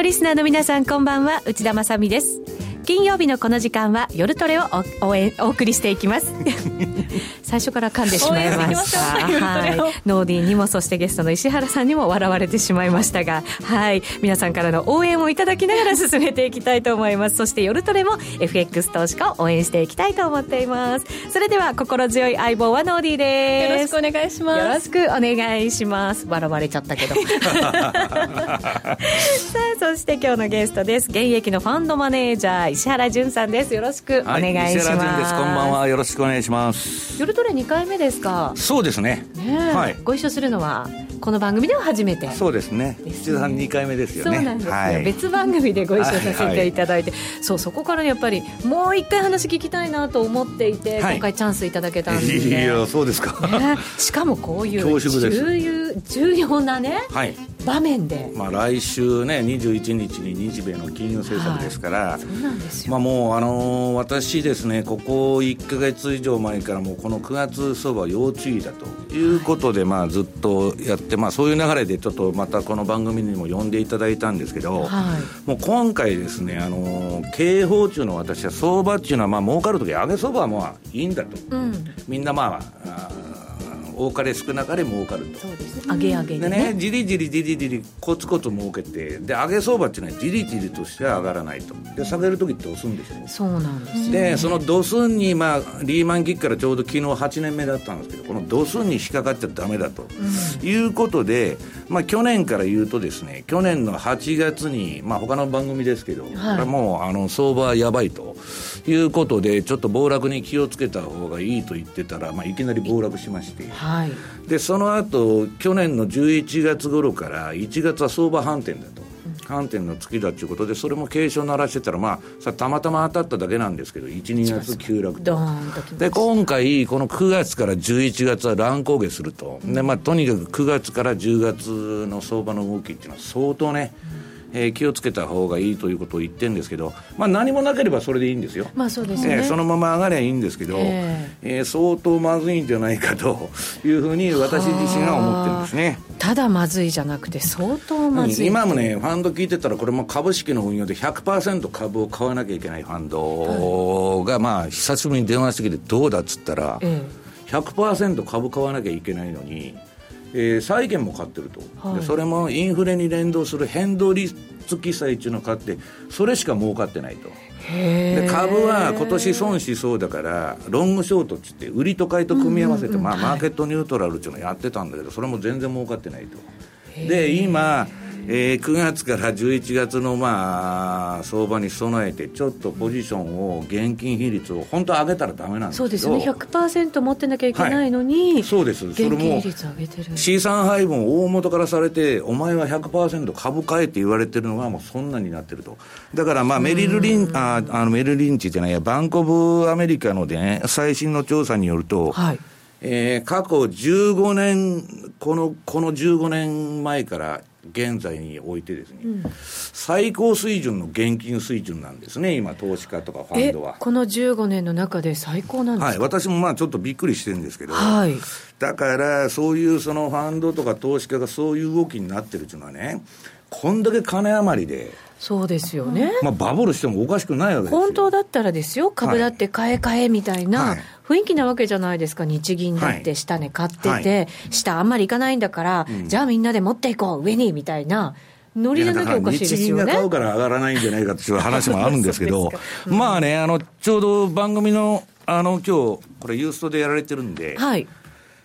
のリスナーの皆さんこんばんは。内田まさです。金曜日のこの時間は夜トレをお 応援お送りしていきます。最初から噛んでしまいました。はい。ノーディーにもそしてゲストの石原さんにも笑われてしまいましたがはい。皆さんからの応援をいただきながら進めていきたいと思います。そして夜トレも FX 投資家を応援していきたいと思っています。それでは心強い相棒はノーディーです。よろしくお願いします。よろしくお願いします。笑われちゃったけど。さあそして今日のゲストです。現役のファンドマネージャー石原潤さんです。よろしくお願いします、はい、石原潤です。こんばんは。よろしくお願いします。夜トレ2回目ですか。そうですね。ね、はい、ご一緒するのはこの番組では初めて。そうですね。石田さん2回目ですよね。そうなんですよ、はい、別番組でご一緒させていただいて、はい。はい、そうそこからやっぱりもう一回話聞きたいなと思っていて、今回チャンスいただけたんで。いやそうですか、ね、しかもこういう重要重要なね、はい、場面で、まあ、来週ね21日に日米の金融政策ですから、はい、そうなんですよ、まあ、もう、あのー、私ですねここ1か月以上前からもうこの9月相場要注意だということで、はい、まあ、ずっとやって、まあ、そういう流れでちょっとまたこの番組にも呼んでいただいたんですけど、はい、もう今回ですね、あのー、経営法中の私は相場っていうのはまあ儲かる時上げ相場はまあいいんだと、うん、みんなまあ多かれ少なかれ儲かると。そうですね。上げ上げでねねじりじりじりじりコツコツ儲けてで上げ相場っていうのはじりじりとしては上がらないと。で下げる時って押すんですよそうなんです、ね、でそのドスンに、まあ、リーマン危機からちょうど昨日8年目だったんですけどこのドスンに引っかかっちゃダメだと、うん、いうことで、まあ、去年から言うとですね去年の8月に、まあ、他の番組ですけど、はい、もうあの相場はやばいと。いうことでちょっと暴落に気をつけた方がいいと言ってたら、まあ、いきなり暴落しまして、はい、でその後去年の11月頃から1月は相場反転だと。反転の月だということでそれも警鐘鳴らしてたらまあさたまたま当たっただけなんですけど12月急落と。で今回この9月から11月は乱高下すると、でまあとにかく9月から10月の相場の動きっていうのは相当ね、うんえー、気をつけた方がいいということを言ってるんですけど、まあ、何もなければそれでいいんですよ、まあそうですね。えー、そのまま上がればいいんですけど、えー、え。ー、相当まずいんじゃないかというふうに私自身は思ってるんですね。ただまずいじゃなくて相当まずい、今もねファンド聞いてたらこれも株式の運用で100%株を買わなきゃいけないファンドが、まあ久しぶりに電話してきてどうだっつったら、えー、100%株買わなきゃいけないのにえー、債券も買ってると、はい、でそれもインフレに連動する変動率記載っていうのを買ってそれしか儲かってないと。で株は今年損しそうだからロングショートっつって売りと買いと組み合わせて、まあ、マーケットニュートラルっていうのをやってたんだけどそれも全然儲かってないと。で今えー、9月から11月のまあ相場に備えてちょっとポジションを現金比率を本当は上げたらだめなんですそうですね。100%持ってなきゃいけないのに、はい、そうです。それも資産配分を大元からされてお前は100%株買えって言われてるのがもうそんなになってると。だからまあメリルリンああのメルリンチじゃないやバンコブアメリカのね最新の調査によると、はい。えー、過去15年このこの15年前から現在においてですね、うん、最高水準の現金水準なんですね、今、投資家とかファンドは。この15年の中で最高なんですか、はい、私もまあちょっとびっくりしてるんですけど、はい、だからそういうそのファンドとか投資家がそういう動きになってるっていうのはね、こんだけ金余りで。そうですよね、まあ、バブルしてもおかしくないわけです本当だったらですよ、株だって買え買えみたいな雰囲気なわけじゃないですか、日銀だって下値買ってて、はい、下あんまりいかないんだから、うん、じゃあみんなで持っていこう、上にみたいな。ノリじゃなきゃおかしいですよね。日銀が買うから上がらないんじゃないかっていう話もあるんですけど、うん、まあね、あの、ちょうど番組の、あの、今日、これユーストでやられてるんで、はい。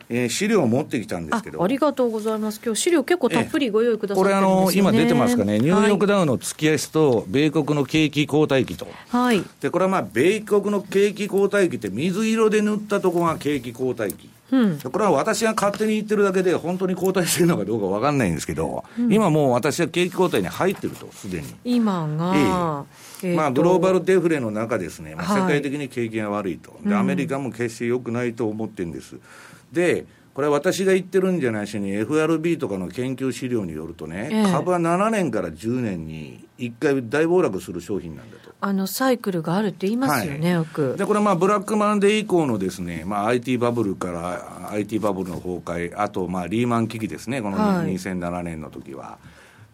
えー、資料を持ってきたんですけど。ありがとうございます、今日資料結構たっぷりご用意くださって、ね、これあの、今出てますかね、ニューヨークダウの月足と、米国の景気後退期と、はい、でこれはまあ、米国の景気後退期って、水色で塗ったところが景気後退期。うん、これは私が勝手に言ってるだけで、本当に後退してるのかどうか分かんないんですけど、うん、今もう私は景気後退に入ってると、すでに。今が、ええ。まあ、グローバルデフレの中ですね、まあ、世界的に景気が悪いと、はい、で、アメリカも決して良くないと思ってるんです。でこれは私が言ってるんじゃないしに、FRB とかの研究資料によるとね、ええ、株は7年から10年に1回大暴落する商品なんだと。あのサイクルがあるって言いますよね、はい、よく。で、これまあブラックマンデー以降のですね、まあ IT バブルから IT バブルの崩壊、あとまあリーマン危機ですね、この2007年の時は。は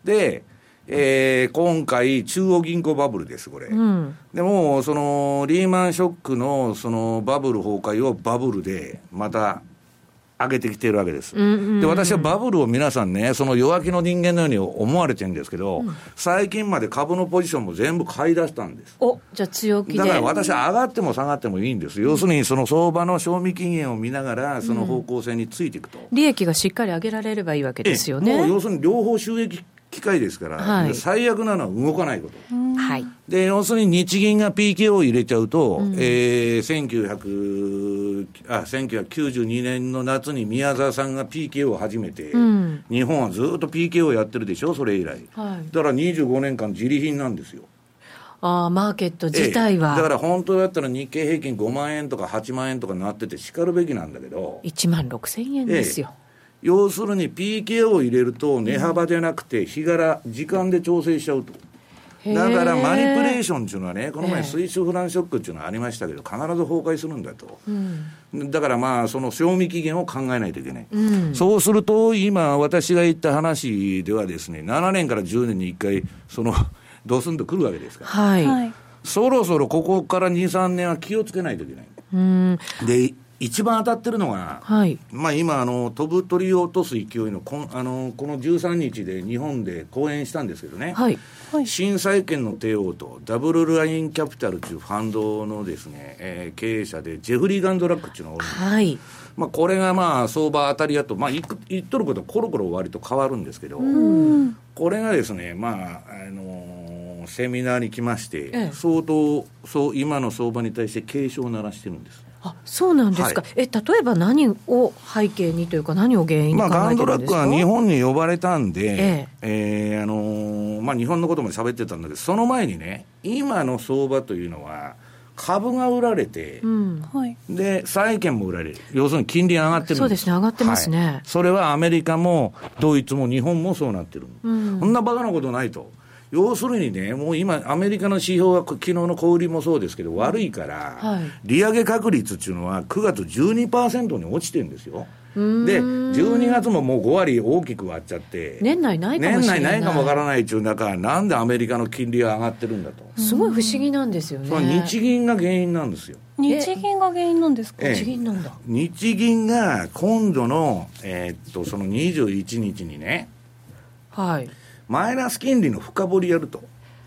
い、で、えー、今回、中央銀行バブルです、これ。うん、でも、その、リーマンショックの、その、バブル崩壊をバブルで、また、上げてきてるわけです、で私はバブルを皆さんね、その弱気の人間のように思われてるんですけど、うん、最近まで株のポジションも全部買い出したんです。おじゃあ強気だから私は上がっても下がってもいいんです、要するにその相場の賞味期限を見ながら、その方向性についていくと、利益がしっかり上げられればいいわけですよね。要するに両方収益機械ですから、はい、最悪なのは動かないこと。はい、で要するに日銀が PK を入れちゃうと、うん、えー、1900あ1992年の夏に宮沢さんが PK を始めて、うん、日本はずっと PK をやってるでしょ、それ以来。はい、だから25年間、自利品なんですよ。あマーケット自体は、ええ、だから本当だったら日経平均5万円とか8万円とかなっててしかるべきなんだけど。1万6千円ですよ、え要するに PK を入れると値幅じゃなくて日柄、時間で調整しちゃうと。だからマニプレーションっていうのはね、この前、スイスフランショックっていうのはありましたけど、必ず崩壊するんだと、うん、だからまあ、その賞味期限を考えないといけない、うん、そうすると、今、私が言った話ではですね、7年から10年に1回、そのドスンとくるわけですから、はい、そろそろここから2、3年は気をつけないといけない。うん、で一番当たってるのが、はい、まあ今あの、飛ぶ鳥を落とす勢いのこあのこの13日で日本で講演したんですけどね、はい。はい、新債券の帝王とダブルラインキャピタルというファンドのですね、えー、経営者で、ジェフリー・ガンドラックっていうのがおるんです、はい。まあ、これがまあ相場当たりやと、まあ、言っとることはコロコロ割と変わるんですけど、これがですね、まああのー、セミナーに来まして、ええ、相当そう今の相場に対して警鐘を鳴らしてるんです。あそうなんですか、はい、え例えば何を背景にというか、何を原因にまあ、ガンドラックは日本に呼ばれたんで、ええ。えー、あのー、まあ、日本のことも喋ってたんだけど、その前にね、今の相場というのは、株が売られて、うん。はい、で債券も売られる、要するに金利上がってるそうですね、上がってますね、はい、それはアメリカもドイツも日本もそうなってる、うん、そんなバカなことないと。要するにね、もう今、アメリカの指標は、昨日の小売りもそうですけど、悪いから、はい、利上げ確率っていうのは、9月12%に落ちてるんですよ。で、12月ももう5割大きく割っちゃって、年内ないかもしれない。年内ないかもわからないっていう中、なんでアメリカの金利が上がってるんだと。すごい不思議なんですよね。日銀が原因なんですよ。日銀が原因なんですか、日銀なんだ。日銀が今度の、えー、っと、その21日にね、はい。マイナス金利の深掘りやると。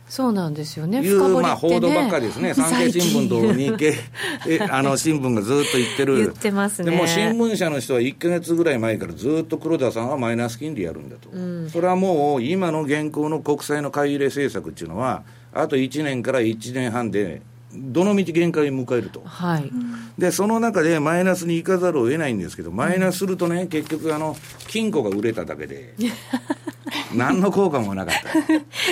そうなんですよね。いう、まあ、報道ばっかりですね。産経新聞と日経 えあの新聞がずっと言ってる。言ってますね。でも新聞社の人は1か月ぐらい前からずっと黒田さんはマイナス金利やるんだと。うん、それはもう今の現行の国債の買い入れ政策っていうのは、あと1年から1年半でどのみち限界を迎えると、はい、でその中でマイナスに行かざるを得ないんですけど、マイナスするとね、結局あの、金庫が売れただけで、何の効果もなかった。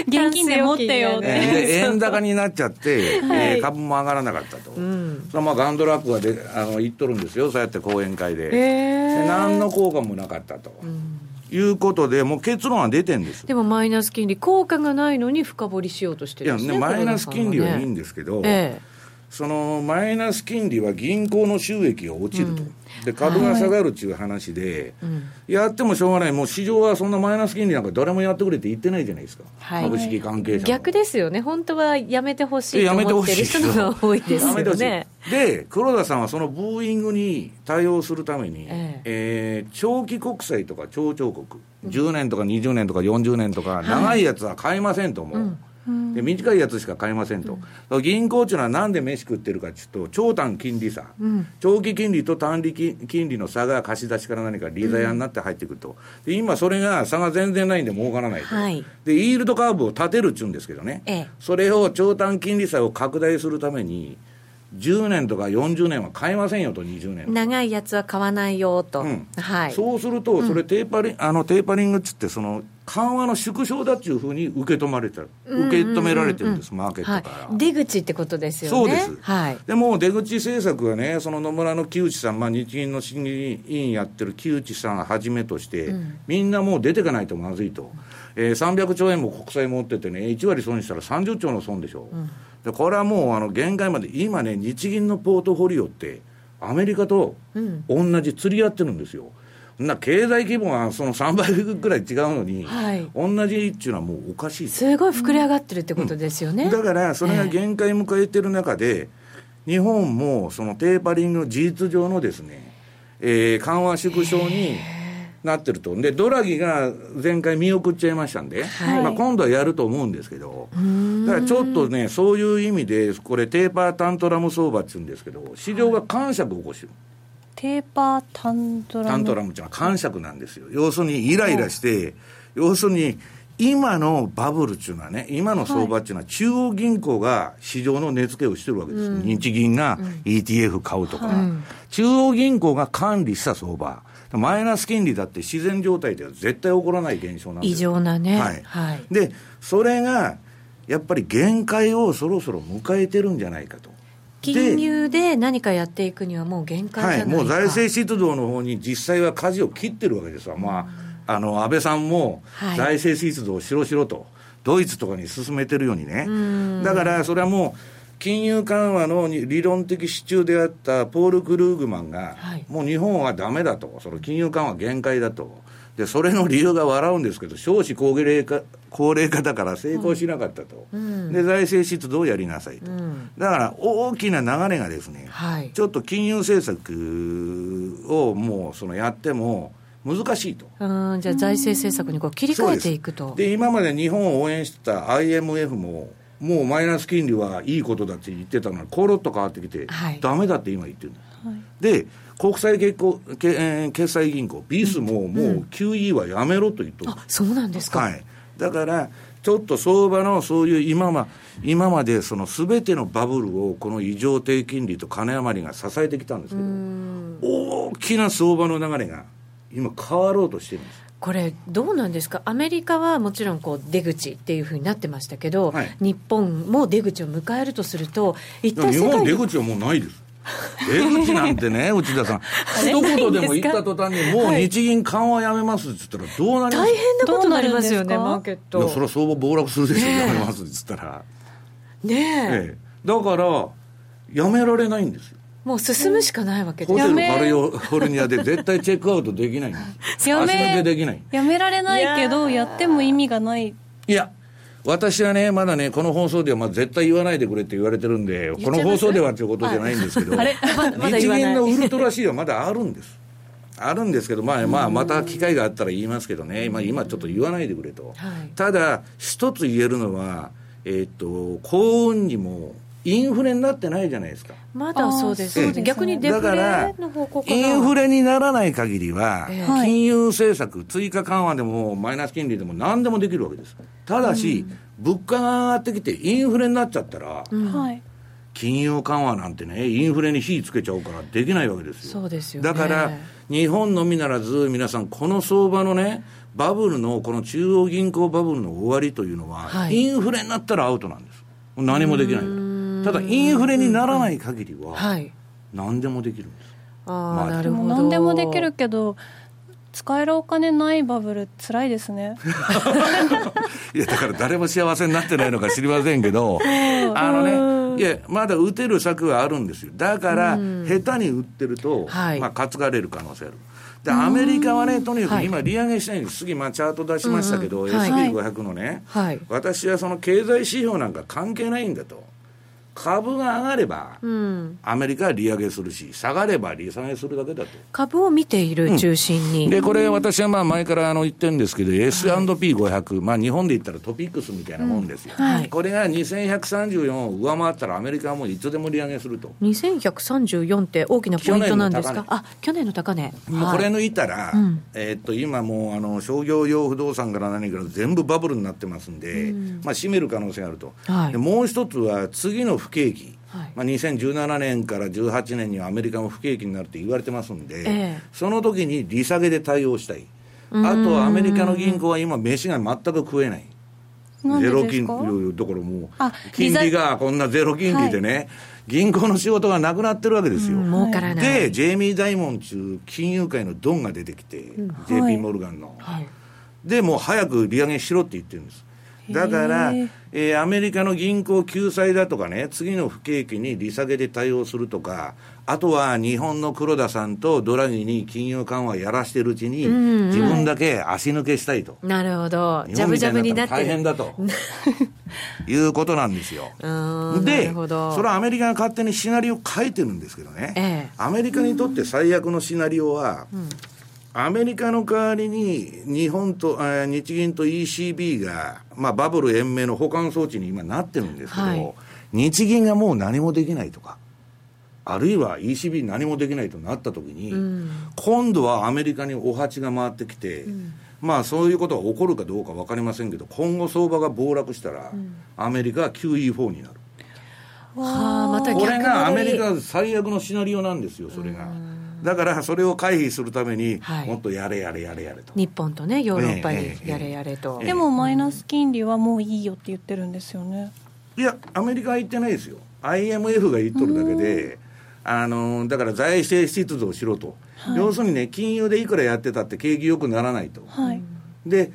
現金で持ってよって。で、円高になっちゃって、はい、えー、株も上がらなかったと。うん、それまあガンドラックはであの言っとるんですよ、そうやって講演会で。で何の効果もなかったと。うんいうことで、もう結論は出てんです。でもマイナス金利、効果がないのに深掘りしようとしてるんですね、いやねマイナス金利はいいんですけど、ええ、そのマイナス金利は銀行の収益が落ちると、うん、で株が下がるっていう話で、はい、やってもしょうがない、もう市場はそんなマイナス金利なんか誰もやってくれって言ってないじゃないですか、はい、株式関係者逆ですよね、本当はやめてほしいと思ってる人が多いですよね。で、黒田さんはそのブーイングに対応するために、ええ。えー、長期国債とか超長国、10年とか20年とか40年とか、長いやつは買いませんと、もう。うんで短いやつしか買えませんと、うん、銀行っていうのはなんで飯食ってるかっていうと、長短金利差、うん、長期金利と短利金利の差が貸し出しから何か利ザヤになって入ってくると、で今、それが差が全然ないんで儲からないと、はい、でイールドカーブを立てるっちゅうんですけどね、ええ、それを長短金利差を拡大するために、10年とか40年は買えませんよと、20年長いやつは買わないよと、うん、はい、そうすると、それテーパリ、うん、あのテーパリングっつって、その緩和の縮小だっていうふうに受け止まれてる、受け止められてるんです、マーケットから、はい、出口ってことですよね。そうです、はい、でも出口政策はね、その野村の木内さん、まあ、日銀の審議委員やってる木内さんはじめとして、うん、みんなもう出てかないとまずいと、えー、300兆円も国債持っててね、1割損したら30兆の損でしょ。うん。でこれはもうあの限界まで今ね日銀のポートフォリオってアメリカと同じ釣り合ってるんですよ、な経済規模がその3倍ぐらい違うのに、はい、同じっていうのはもうおかしいすごい膨れ上がってるってことですよね、うん、だからそれが限界迎えてる中で、えー、日本もそのテーパリングの事実上のですね、えー、緩和縮小になってると、でドラギが前回見送っちゃいましたんで、はい、まあ、今度はやると思うんですけど、だからちょっとね、そういう意味で、これ、テーパータントラム相場っていうんですけど、市場が感触を起こしてる。はいテーパータントラム？タントラムっていうのは感触なんですよ。要するにイライラして、要するに今のバブルっていうのはね、今の相場っていうのは、中央銀行が市場の値付けをしてるわけです。うん、日銀が ETF 買うとか、うん、中央銀行が管理した相場。マイナス金利だって自然状態では絶対起こらない現象なんです異常なね。はい。はい、で、それが、やっぱり限界をそろそろ迎えてるんじゃないかと。金融で何かやっていくにはもう限界じゃないか、はい、もう財政出動の方に実際は舵を切ってるわけですわ、まあ、あの安倍さんも財政出動しろしろと、ドイツとかに進めてるようにね、だからそれはもう、金融緩和の理論的支柱であったポール・クルーグマンが、はい、もう日本はだめだと、その金融緩和限界だと。でそれの理由が笑うんですけど、少子高齢化高齢化だから成功しなかったと、うん、で財政出動をやりなさいと、うん、だから大きな流れがですね、はい、ちょっと金融政策をもうそのやっても、難しいと。うん。じゃあ、財政政策にこう切り替えていくと。で今まで日本を応援してた IMF も、もうマイナス金利はいいことだって言ってたのに、コロッと変わってきて、はい、だめだって今言ってるんです。はい、で国際結構け決済銀行、ビスももう QE はやめろと言っとる、うん、あそうなんですか、はい、だから、ちょっと相場のそういう今ま今までそのすべてのバブルをこの異常低金利と金余りが支えてきたんですけど、大きな相場の流れが今、変わろうとしてるんです。これ、どうなんですか、アメリカはもちろんこう出口っていうふうになってましたけど、はい、日本も出口を迎えるとすると、一体日本、出口はもうないです。出口なんてね、内田さん、一言でも言った途端に、もう日銀緩和やめますって言ったら、どうなります？大変なことになりますよね、マーケット。いや、それは相場暴落するでしょ、やめますって言ったら。ねええ。だから、やめられないんですよ。もう進むしかないわけです。ホテルカリフォルニアで絶対チェックアウトできないやめ。できない。やめられないけどやっても意味がない。いや私はね、まだね、この放送ではまあ絶対言わないでくれって言われてるんで、この放送ではということじゃないんですけど、日銀 のウルトラ C はまだあるんです。あるんですけど、まあ、まあ、また機会があったら言いますけどね、まあ、今ちょっと言わないでくれと。はい、ただ、一つ言えるのは、えー、っと、幸運にも、インフレになってないじゃないですか。まだそうです。逆にデフレの方向インフレにならない限りは、金融政策、追加緩和でもマイナス金利でも何でもできるわけです。ただし、物価が上がってきてインフレになっちゃったら、金融緩和なんてね、インフレに火つけちゃうからできないわけですよ。そうですよ、だから、日本のみならず、皆さん、この相場のね、バブルの、この中央銀行バブルの終わりというのは、インフレになったらアウトなんです。何もできない。ただインフレにならない限りは、何でもできるんです。ああ、なるほど。何でもできるけど、使えるお金ないバブルつらいですね。いやだから誰も幸せになってないのか知りませんけど あのねいやまだ打てる策はあるんですよ。だから下手に売ってると、はい、まあ担がれる可能性ある。でアメリカはねとにかく今利上げしたいんです、次まあチャート出しましたけど、SP500 のね、はい、私はその経済指標なんか関係ないんだと株が上がれば、うん、アメリカは利上げするし、下がれば利下げするだけだと。株を見ている中心に。うん、で、これ、私はまあ前からあの言ってるんですけど、S&P500、まあ日本で言ったらトピックスみたいなもんですよ。うんはい、これが2134を上回ったら、アメリカはもういつでも利上げすると。2134って大きなポイントなんですか、あ去年の高値。もうこれ抜いたら、えー、っと今もうあの商業用不動産から何から全部バブルになってますんで、まあ、閉める可能性があると。もう一つは、次の不景気、はい、まあ、2017年から18年にはアメリカも不景気になるって言われてますんで、えー、その時に利下げで対応したい、あとはアメリカの銀行は今、飯が全く食えない。ゼロ金利、だからも。う、金利がこんなゼロ金利でね、はい、銀行の仕事がなくなってるわけですよ。で、ジェイミー・ダイモン中金融界のドンが出てきて、うん、JP モルガンの。はい、で、もう早く利上げしろって言ってるんです。だから、えーアメリカの銀行救済だとかね、次の不景気に利下げで対応するとか、あとは日本の黒田さんとドラギに金融緩和やらしてるうちに、自分だけ足抜けしたいと。なるほど。日ジャブジャブにになって大変だと。いうことなんですよ。でそれはアメリカが勝手にシナリオ書いてるんですけどね、ええアメリカにとって最悪のシナリオは、アメリカの代わりに日本と、えー日銀と ECB が、まあ、バブル延命の保管装置に今なってるんですけど、はい。日銀がもう何もできないとか、あるいは ECB 何もできないとなったときに、今度はアメリカにお鉢が回ってきて、まあそういうことが起こるかどうか分かりませんけど、今後相場が暴落したら、アメリカは QE4 になる。はあ、またこ逆れがアメリカ最悪のシナリオなんですよ、それが。だからそれを回避するために、はいもっとやれやれやれやれと。日本とね、ヨーロッパにやれやれと。ええでもマイナス金利はもういいよって言ってるんですよねいや、アメリカは言ってないですよ。IMF が言っとるだけで、あの、だから財政出動しろと。要するにね、金融でいくらやってたって景気良くならないと。はい、で、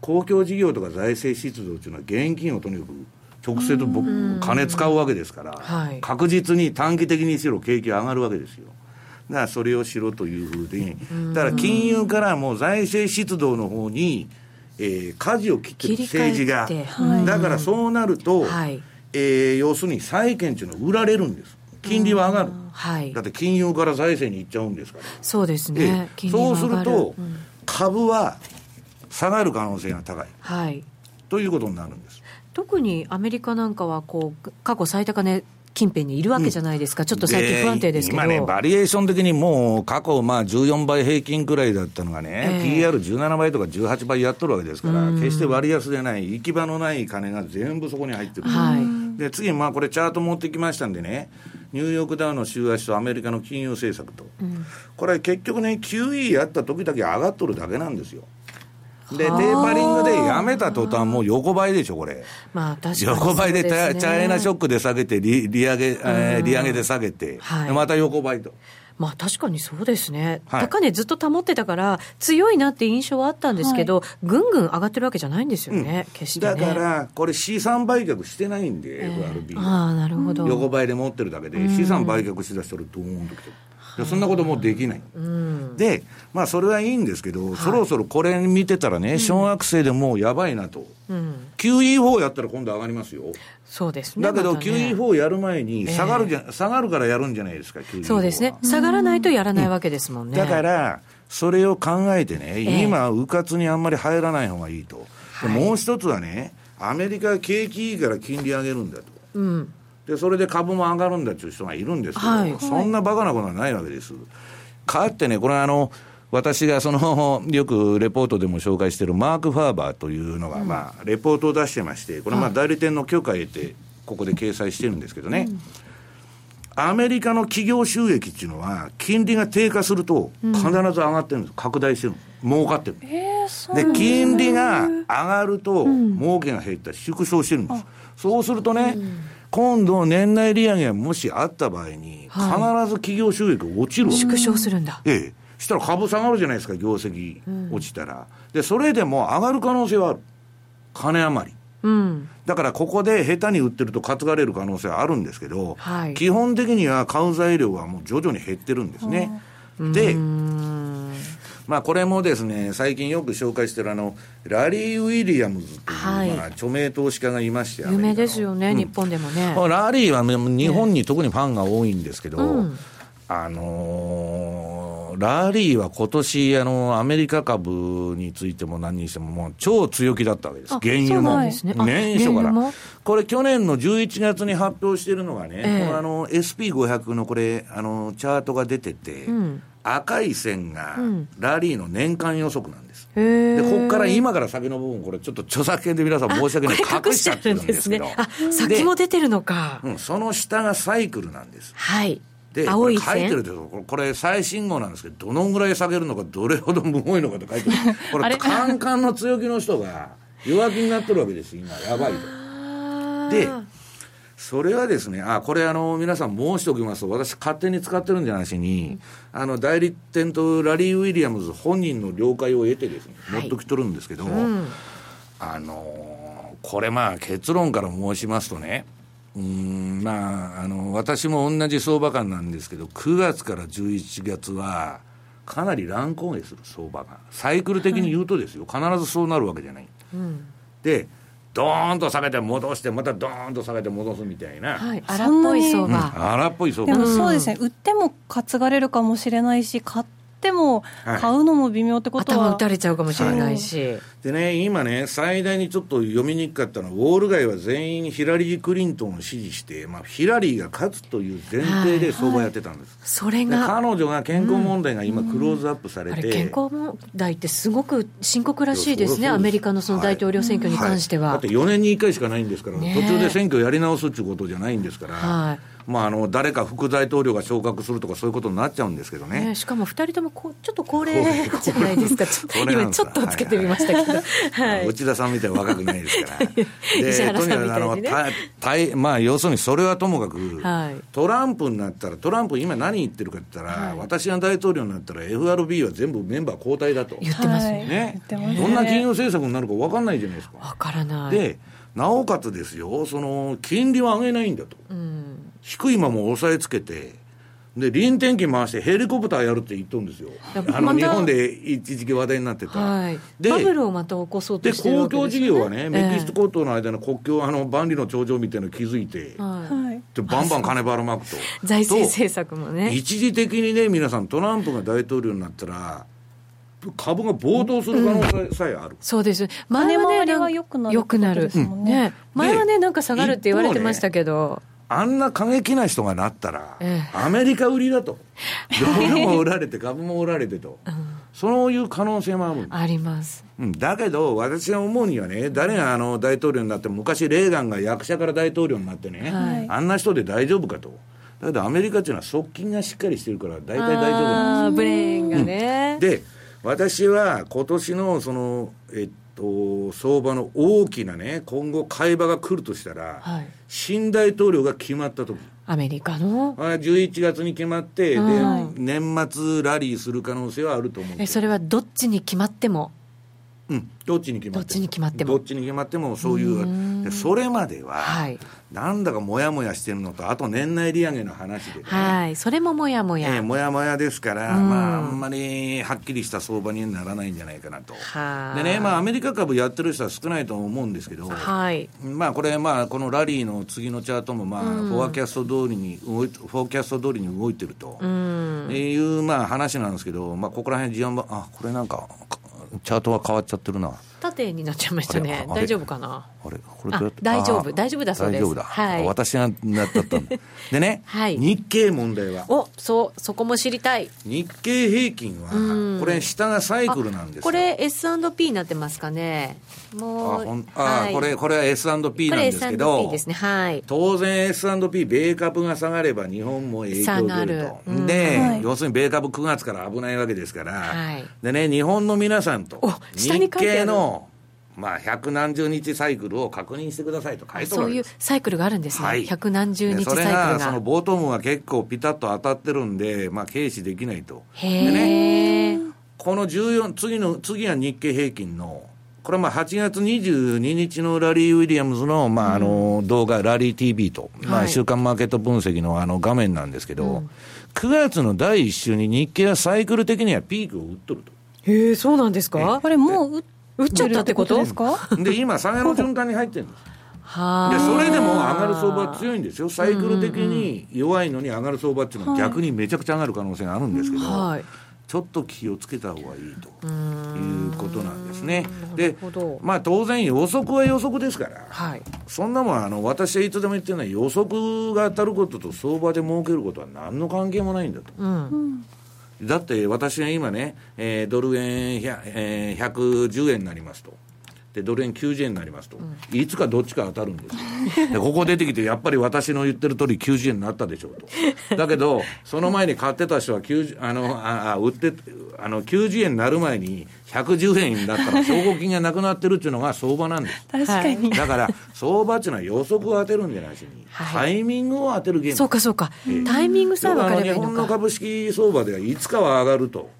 公共事業とか財政出動っていうのは現金をとにかく直接僕、金使うわけですから、はい確実に短期的にしろ景気上がるわけですよ。だからそれをしろというふうに、だから金融からもう財政出動の方に、えー、舵を切ってる政治がてはい。だからそうなると、はいえー要するに債券っていうのは売られるんです。金利は上がる。はいだ。って金融から財政に行っちゃうんですから。そうですえねそうすると、うん株は下がる可能性が高いはい。ということになるんです。特にアメリカなんかはこう過去最高値近辺にいるわけじゃないですか、ちょっと最近不安定ですけど、今ね、バリエーション的にもう過去、まあ14倍平均くらいだったのがね、ええ。PR17 倍とか18倍やっとるわけですから、決して割安でない、行き場のない金が全部そこに入ってる。はい。で次、まあ、これ、チャート持ってきましたんでね、ニューヨークダウの週足とアメリカの金融政策と、これ、結局ね、QE やった時だけ上がっとるだけなんですよ。で、テはあーパリングでやめた途端、もう横ばいでしょ、これ。まあ確かに横ばいでチャイナショックで下げて、利利上げ、えー利上げで下げて、はいでまた横ばいと。まあ確かにそうですね、はい高値ずっと保ってたから、強いなって印象はあったんですけど、ぐんぐん上がってるわけじゃないんですよね、決してね。だから、これ資産売却してないんで、FRB は。ああ、なるほど。横ばいで持ってるだけで、資産売却しだしたらドーンときてる。でそんなこともうできない。うん、で、まあそれはいいんですけど、そろそろこれ見てたらね、小学生でもうやばいなと。うん、QE4 やったら今度上がりますよ。そうですね。だけど、ね QE4 やる前に下がるじゃ、下がるからやるんじゃないですか、QE4 は。そうですね。下がらないとやらないわけですもんね。だから、それを考えてね、ええ今、うかつにあんまり入らない方がいいと。ではいもう一つはね、アメリカは景気いいから金利上げるんだと。うん。で、それで株も上がるんだっていう人がいるんですけど、はいそんなバカなことはないわけです。かってね、これはあの、私がその、よくレポートでも紹介しているマーク・ファーバーというのが、まあ、レポートを出してまして、これまあ代理店の許可を得て、ここで掲載してるんですけどね。アメリカの企業収益っていうのは、金利が低下すると、必ず上がってるんです。拡大してる。儲かってる。えー、で、金利が上がると、儲けが減ったり縮小してるんです。そうするとね、今度年内利上げがもしあった場合に、必はず企業収益が落ちるわけ縮小するんだ。ええ。したら株下がるじゃないですか、業績落ちたら。で、それでも上がる可能性はある。金余り。うん。だからここで下手に売ってると担がれる可能性はあるんですけど、はい基本的には買う材料はもう徐々に減ってるんですね。で、うん。まあこれもですね、最近よく紹介してるあの、ラリー・ウィリアムズという、はい。まあ著名投資家がいまして、有名ですよね、アメリ日本でもね。ラリーはね日本に特にファンが多いんですけど、うん。あのーラリーは今年、あの、アメリカ株についても何にしても、もう超強気だったわけです。あ原油も。ね。あ年初から。これ去年の11月に発表しているのがね、ええ。このあの、SP500 のこれ、あの、チャートが出てて、うん赤い線がうんラリーの年間予測なんです。へーで、ここから今から先の部分、これちょっと著作権で皆さん申し訳ない。隠しちゃってるんですけど。あ、先も出てるのか。うん、その下がサイクルなんです。はい。で、青い書いてる線。でしょこれ最新号なんですけど、どのぐらい下げるのか、どれほどむごいのかって書いてる。これ、カンカンの強気の人が弱気になってるわけです、今。やばいと。でそれはですね、あ、これあの、皆さん申しておきますと、私勝手に使ってるんじゃなしに、あの、代理店とラリー・ウィリアムズ本人の了解を得てですね、はい持ってきとるんですけど、うん。あのーこれまあ結論から申しますとね、うんまあ、あの私も同じ相場感なんですけど、9月から11月は、かなり乱高下する相場が、サイクル的に言うとですよ、はい、必ずそうなるわけじゃない。うん、でドーンと下げて戻してまたドーンと下げて戻すみたいな、はい、荒っぽい相場、うん、荒っぽい相場。でもそうですね、売っても担がれるかもしれないし買ってっても、買うのも微妙ってことは、頭打たれちゃうかもしれないし、でね、今ね、最大にちょっと読みにくかったのは、ウォール街は全員ヒラリー・クリントンを支持して、まあ、ヒラリーが勝つという前提で相場やってたんです、はい、それが彼女が健康問題が今、クローズアップされて、うん、健康問題ってすごく深刻らしいですね、アメリカのその大統領選挙に関しては。はい。はい、だって4年に1回しかないんですから、ね、途中で選挙やり直すっていうことじゃないんですから。はいまあ、あの誰か副大統領が昇格するとか、そういうことになっちゃうんですけどね。ねしかも2人ともこちょっと高齢じゃないですか、今、ちょっとつけてみましたけど、はい、内田さんみたいに若くないですから、でとにかくあのたたまあ、要するにそれはともかく、はい、トランプになったら、トランプ、今、何言ってるかって言ったら、はい、私が大統領になったら、FRB は全部メンバー交代だと、言ってますね、どんな金融政策になるか分かんないじゃないですか。分からない。でなおかつですよ、その金利は上げないんだと、うん、低いまま押さえつけて、で臨転機回してヘリコプターやるって言っとるんですよ、あの日本で一時期話題になってた、はい、でバブルをまた起こそうとしてるわけです、ね、で公共事業はね、メキシコとの間の国境、あの万里の長城みたいなの気づいて、はい、でバンバン金ばらまくと、財政政策もね。一時的にね、皆さん、トランプが大統領になったら、株が暴騰する可能性さえある、うん、そうです。前はねは良くなるね、前はねなんか下がるって言われてましたけど、ね、あんな過激な人がなったら、ええ、アメリカ売りだと。ドルも売られて株も売られてと、うん、そういう可能性もあるあります、うん、だけど私が思うにはね誰があの大統領になって昔レーガンが役者から大統領になってね、はい、あんな人で大丈夫かと。だけどアメリカっていうのは側近がしっかりしてるから大体大丈夫なんです。ブレーンがね、うん、で私は今年のその、えっと、相場の大きなね、今後、買い場が来るとしたら、はい、新大統領が決まった時。アメリカの？11月に決まって、で年末ラリーする可能性はあると思うえそれはどっちに決まっても？うん、どっちに決まっても。どっちに決まっても。どっちに決まってもそういうそれまでは、はい、なんだかもやもやしてるのとあと年内利上げの話でね。はい。それももやもや、えー、もやもやですから、まああんまりはっきりした相場にならないんじゃないかなと。でねまあアメリカ株やってる人は少ないと思うんですけど、はい、まあこれまあこのラリーの次のチャートもまあ、フォーキャスト通りにフォーキャスト通りに動いてると。いうまあ話なんですけどまあここら辺事案ばあこれなんかチャートは変わっちゃってるな。縦になっちゃいましたね。大丈夫かな？あれこれ大丈夫。大丈夫だそうです。大丈夫だ。はい。私がなったったんだ。でね、はい、日経問題は。お、そう、そこも知りたい。日経平均は、これ下がサイクルなんですこれ S&P になってますかね。もう。あ、あ、はい、これ、これは S&P なんですけど。ですね。はい。当然 S&P、米株が下がれば日本も影響出ると。るで、はい、要するに米株9月から危ないわけですから。はい。でね、日本の皆さんと、日経の、まあ、百何十日サイクルを確認してくださいと書いてそういうサイクルがあるんですね、はい、百何十日サイクルが。そのボトムが結構ピタッと当たってるんで、まあ、軽視できないと。へね、この14、次の、次は日経平均の、これはまあ8月22日のラリー・ウィリアムズの,、まああの動画、ラリー TV と、まあ、週間マーケット分析のあの画面なんですけど、うん、9月の第1週に日経はサイクル的にはピークを打っとると。へえ、そうなんですか？これもう打っちゃったってこと？ですか？で今下げの循環に入ってるんです。でそれでも上がる相場は強いんですよ、サイクル的に弱いのに上がる相場っていうのは逆にめちゃくちゃ上がる可能性があるんですけど、はい、ちょっと気をつけた方がいいということなんですね。で、まあ当然予測は予測ですから、はい、そんなもんあの私はいつでも言ってるのは予測が当たることと相場で儲けることは何の関係もないんだと。うんだって私が今ね、えー、ドル円、えー、110円になりますと。でドル円90円になりますと、うん、いつかどっちか当たるんですよ。でここ出てきてやっぱり私の言ってる通り90円になったでしょうと。だけどその前に買ってた人は90あのあ売ってあの90円になる前に110円だったら証拠金がなくなってるっていうのが相場なんです。確かに。だから、相場っていうのは予測を当てるんじゃないしに、はい、タイミングを当てるゲーム。そうかそうか。タイミングさえ分かればいいのか。日本の株式相場ではいつかは上がると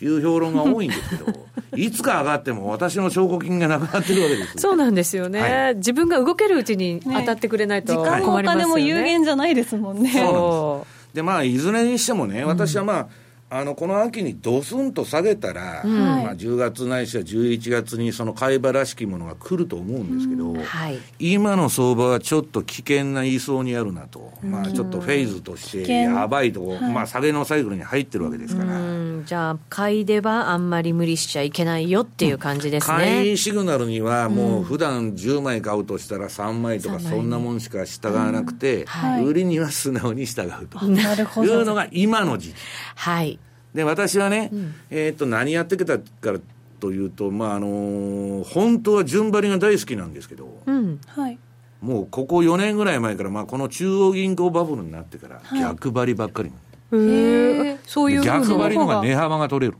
いう評論が多いんですけど、い、つか上がっても私の証拠金がなくなってるわけです。そうなんですよね。はい、自分が動けるうちに当たってくれないと困りますよね。時間もお金も有限じゃないですもんね。そう。で、まあ、いずれにしてもね、私はまあ、うんあのこの秋にドスンと下げたら、うん、まあ、10月ないしは11月にその買い場らしきものが来ると思うんですけど、うん。はい、今の相場はちょっと危険な言いそうにあるなと、うん、まあ、ちょっとフェーズとしてやばいとこ、まあ、下げのサイクルに入ってるわけですから。じゃあ、買いではあんまり無理しちゃいけないよっていう感じですね。買いシグナルには、もう普段10枚買うとしたら3枚とか、そんなもんしか従わなくて、はい、売りには素直に従うと。いうのが今の時期。はいで、私はね、うん、えっ、と、何やってきたからというと、まあ、あのー、本当は順張りが大好きなんですけど、うん、はい。もうここ4年ぐらい前から、まあ、この中央銀行バブルになってから、逆張りばっかり、はい、へえ、そういう逆張りのが値幅が取れる。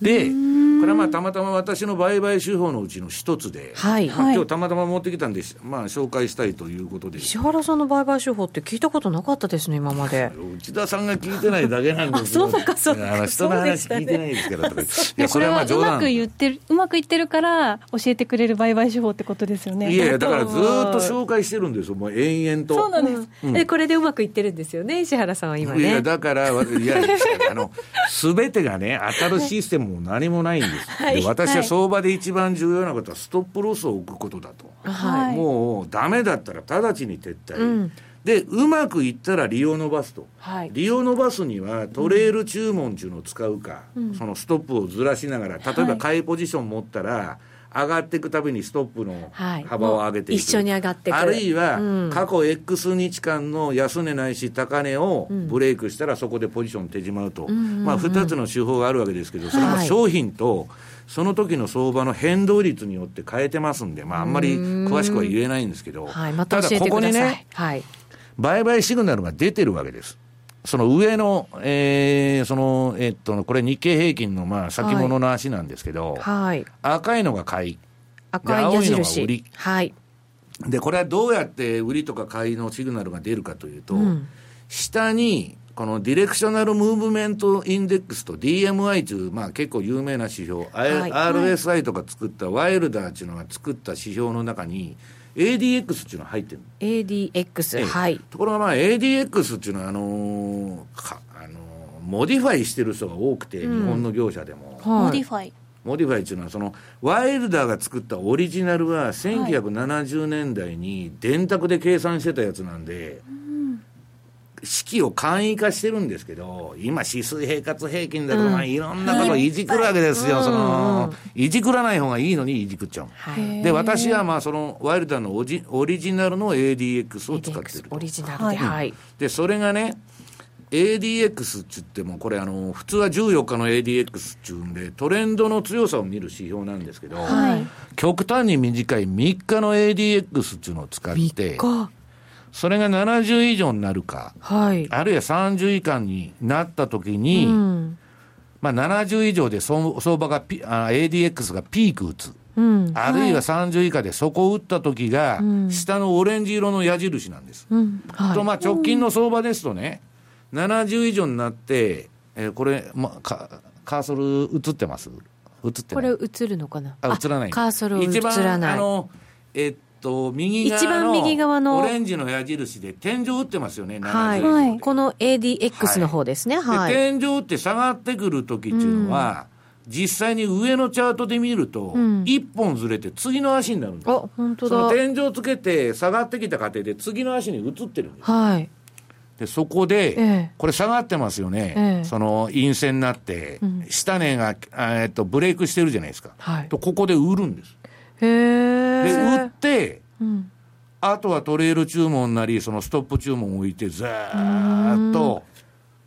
で、これはまあたまたま私の売買手法のうちの一つで、はいまあ、今日たまたま持ってきたんで、まあ、紹介したいということで。石原さんの売買手法って聞いたことなかったですね、今まで。内田さんが聞いてないだけなんですよ、そうか、そうか、人の話聞いてないですからとか、いや、それはまあ冗談。うまく言ってる、うまくいってるから、教えてくれる売買手法ってことですよね。いやいや、だからずっと紹介してるんですよ、もう延々と。そうなんです、うん、これでうまくいってるんですよね、石原さんは今ね。いや、だから、いや、あの、すべてがね、当たるシステムも何もないんです。はい、で私は相場で一番重要なことはストップロスを置くことだと、はい、もうダメだったら直ちに撤退、うん、でうまくいったら利用伸ばすと、はい、利用伸ばすにはトレール注文っていうのを使うか、うん、そのストップをずらしながら。例えば買いポジション持ったら、上がっていくたびにストップの幅を上げていく、一緒に上がってあるいは、過去 X 日間の安値ないし高値をブレイクしたらそこでポジション手じまうと、まあ、2つの手法があるわけですけどそれは商品とその時の相場の変動率によって変えてますんで、まあ、あんまり詳しくは言えないんですけど、はい。ま、ただここにね、はい、売買シグナルが出てるわけです。その上の、えー、その、えっと、これ日経平均の、まあ、先物の足なんですけど、はい、赤いのが買い。赤い矢印。売り。はい。で、これはどうやって売りとか買いのシグナルが出るかというと、うん、下に、この Directional Movement Index と DMI という、まあ結構有名な指標、はい、RSI とか作ったワイルダーっていうのが作った指標の中に、ADX っていうのが入ってる ADX、はい。ところがまあ ADX っていうのは、あのー、かあのー、モディファイしてる人が多くて、うん、日本の業者でも。モディファイ。モディファイっていうのは、その、ワイルダーが作ったオリジナルは、1970年代に電卓で計算してたやつなんで、うん式を簡易化してるんですけど、今、指数平滑平均だとか、まあ、いろんなことをい。じくるわけですよ、その、いじくらない方がいいのにいじくっちゃう。で、私はまあ、その、ワイルダーのオジオリジナルの ADX を使ってるオリジナルで、はい。で、それがね、ADX って言っても、これあの、普通は14日の ADX っていうんで、トレンドの強さを見る指標なんですけど、はい、極端に短い3日の ADX っていうのを使って、それが70以上になるか、はい、あるいは30以下になったときに、うん、まあ、70以上で相場がピあ ADX がピーク打つ。うん、あるいは30以下で底を打った時が、下のオレンジ色の矢印なんです。うん。はい、と、まあ、直近の相場ですとね、70以上になって、えー、これ、まあ、カーソル映ってます？映ってこれ映るのかな？あ、映らない。カーソル映らない。あの、えー、と、右側の一番右側のオレンジの矢印で天井打ってますよね、はい。この ADX の方ですね。はい。天井って下がってくるときっていうのは、うん、実際に上のチャートで見ると、一、うん、本ずれて次の足になるんです。あ、本当だ。その天井つけて下がってきた過程で次の足に移ってるんです。はい。で、そこで、ええ、これ下がってますよね。え、その陰線になって、うん、下値が、えっと、ブレイクしてるじゃないですか。はい。と、ここで売るんです。へで、売って、うん、あとはトレール注文なり、そのストップ注文を置いて、ずーっと、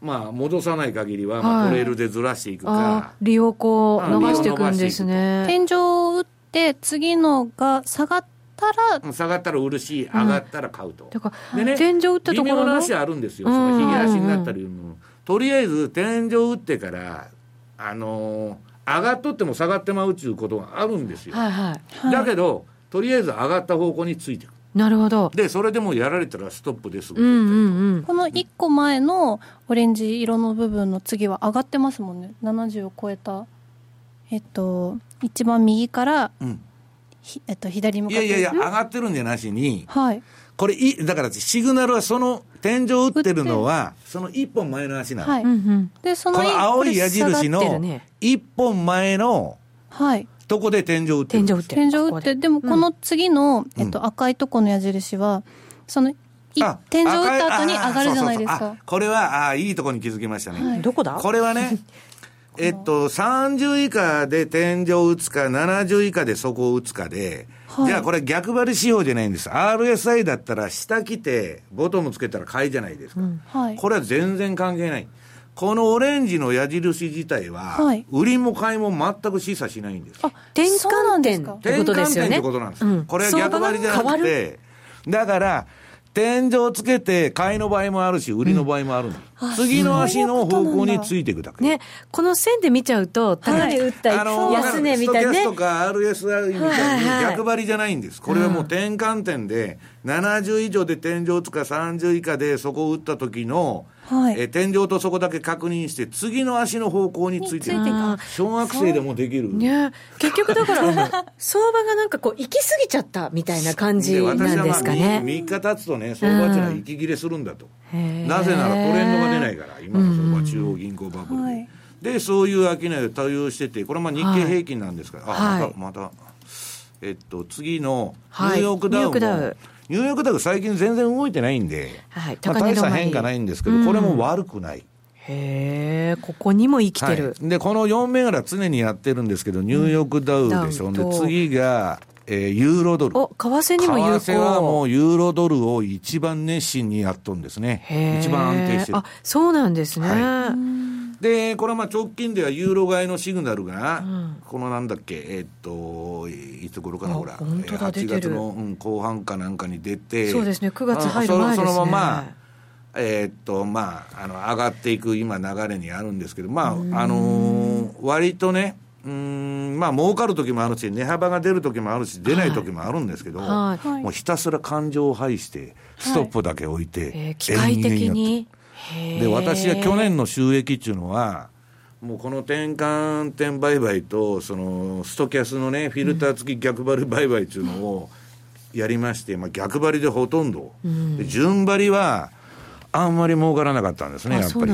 まあ、戻さない限りは、まあ、トレールでずらしていくか。利用こう、流していくんですね。天井を打って、次のが下がったら、下がったら売るし、上がったら買うと。でね、天井打ったところ微妙な足あるんですよ。そのひげ足になったり、とりあえず天井打ってから、あのー上がっとっても下がってまうっちゅうことがあるんですよ。はいはい。だけど、とりあえず上がった方向についてくる。なるほど。で、それでもうやられたらストップですぐうんうんうん。この1個前のオレンジ色の部分の次は上がってますもんね70を超えたえっと一番右から、うんひえっと、左に向かっていやいやいや、上がってるんじゃなしに、はいこれい、だからシグナルはその天井打ってるのは、その一本前の足なの。はい、うんうん。でそのこの青い矢印のね一本前のはい。とこで天井打ってる。天井打ってる。天井打ってでもこの次の、うん。えっと、赤いとこの矢印はその天井打った後に赤上がるじゃないですか。あそうそうそう。あこれは、あいいとこに気づきましたね。はい。どこだ？これはね、えっと、30以下で天井打つか、70以下で底を打つかで、はいじゃあこれ逆張り仕様じゃないんです。RSI だったら下来て、ボトムつけたら買いじゃないですか。はいこれは全然関係ない。このオレンジの矢印自体は、はい売りも買いも全く示唆しないんです。あ転換点ってことですよね。転換点ってことなんです。うんこれは逆張りじゃなくて、だから、天井つけて買いの場合もあるし、売りの場合もあるんです次の足の方向についていくだけ。ね、この線で見ちゃうと、高値打ったあの安値みたいなねストキャス。とか RSI みたいにはいはい逆張りじゃないんです。これはもう転換点で、70以上で天井つか30以下でそこを打った時の、はい。え天井とそこだけ確認して、次の足の方向についていく小学生でもできる。ね、結局だから、相場がなんかこう、行き過ぎちゃったみたいな感じなんですかで私はまあね。3日経つとね、相場っていうのは息切れするんだと。なぜならトレンドが出ないから、今の相場、中央銀行バブルで。はい。で、そういう商いを対応してて、これはまあ日経平均なんですから、はい。あ、また、また、えっと、次のニはい。ューヨークダウも、ニューヨークダウ最近全然動いてないんで、はいまあ、大した変化ないんですけど、うんこれも悪くない。へえ、ここにも生きてる。はい、でこの4銘柄常にやってるんですけど、ニューヨークダウでしょ、でダウと次が、えーユーロドル。お、為替にも有効。為替はもうユーロドルを一番熱心にやっとんですね一番安定してるあ、そうなんですね。はでこれはまあ直近ではユーロ買いのシグナルが、このなんだっけえーっといつ頃かなあほら本当だえー8出てる。月の、うん後半かなんかに出てそうですね9月入るあ前ですね。そのままえーっとまああの上がっていく今流れにあるんですけどまああのー割とねうーんまあ儲かる時もあるし値幅が出る時もあるし出ない時もあるんですけど、はい。はい。もうひたすら感情を排してストップだけ置いて、えー機械的に？で私は去年の収益っていうのはもうこの転換点売買とそのストキャスのねフィルター付き逆張り売買っていうのをやりまして、まあ、逆張りでほとんど、で順張りはあんまり儲からなかったんですねやっぱり。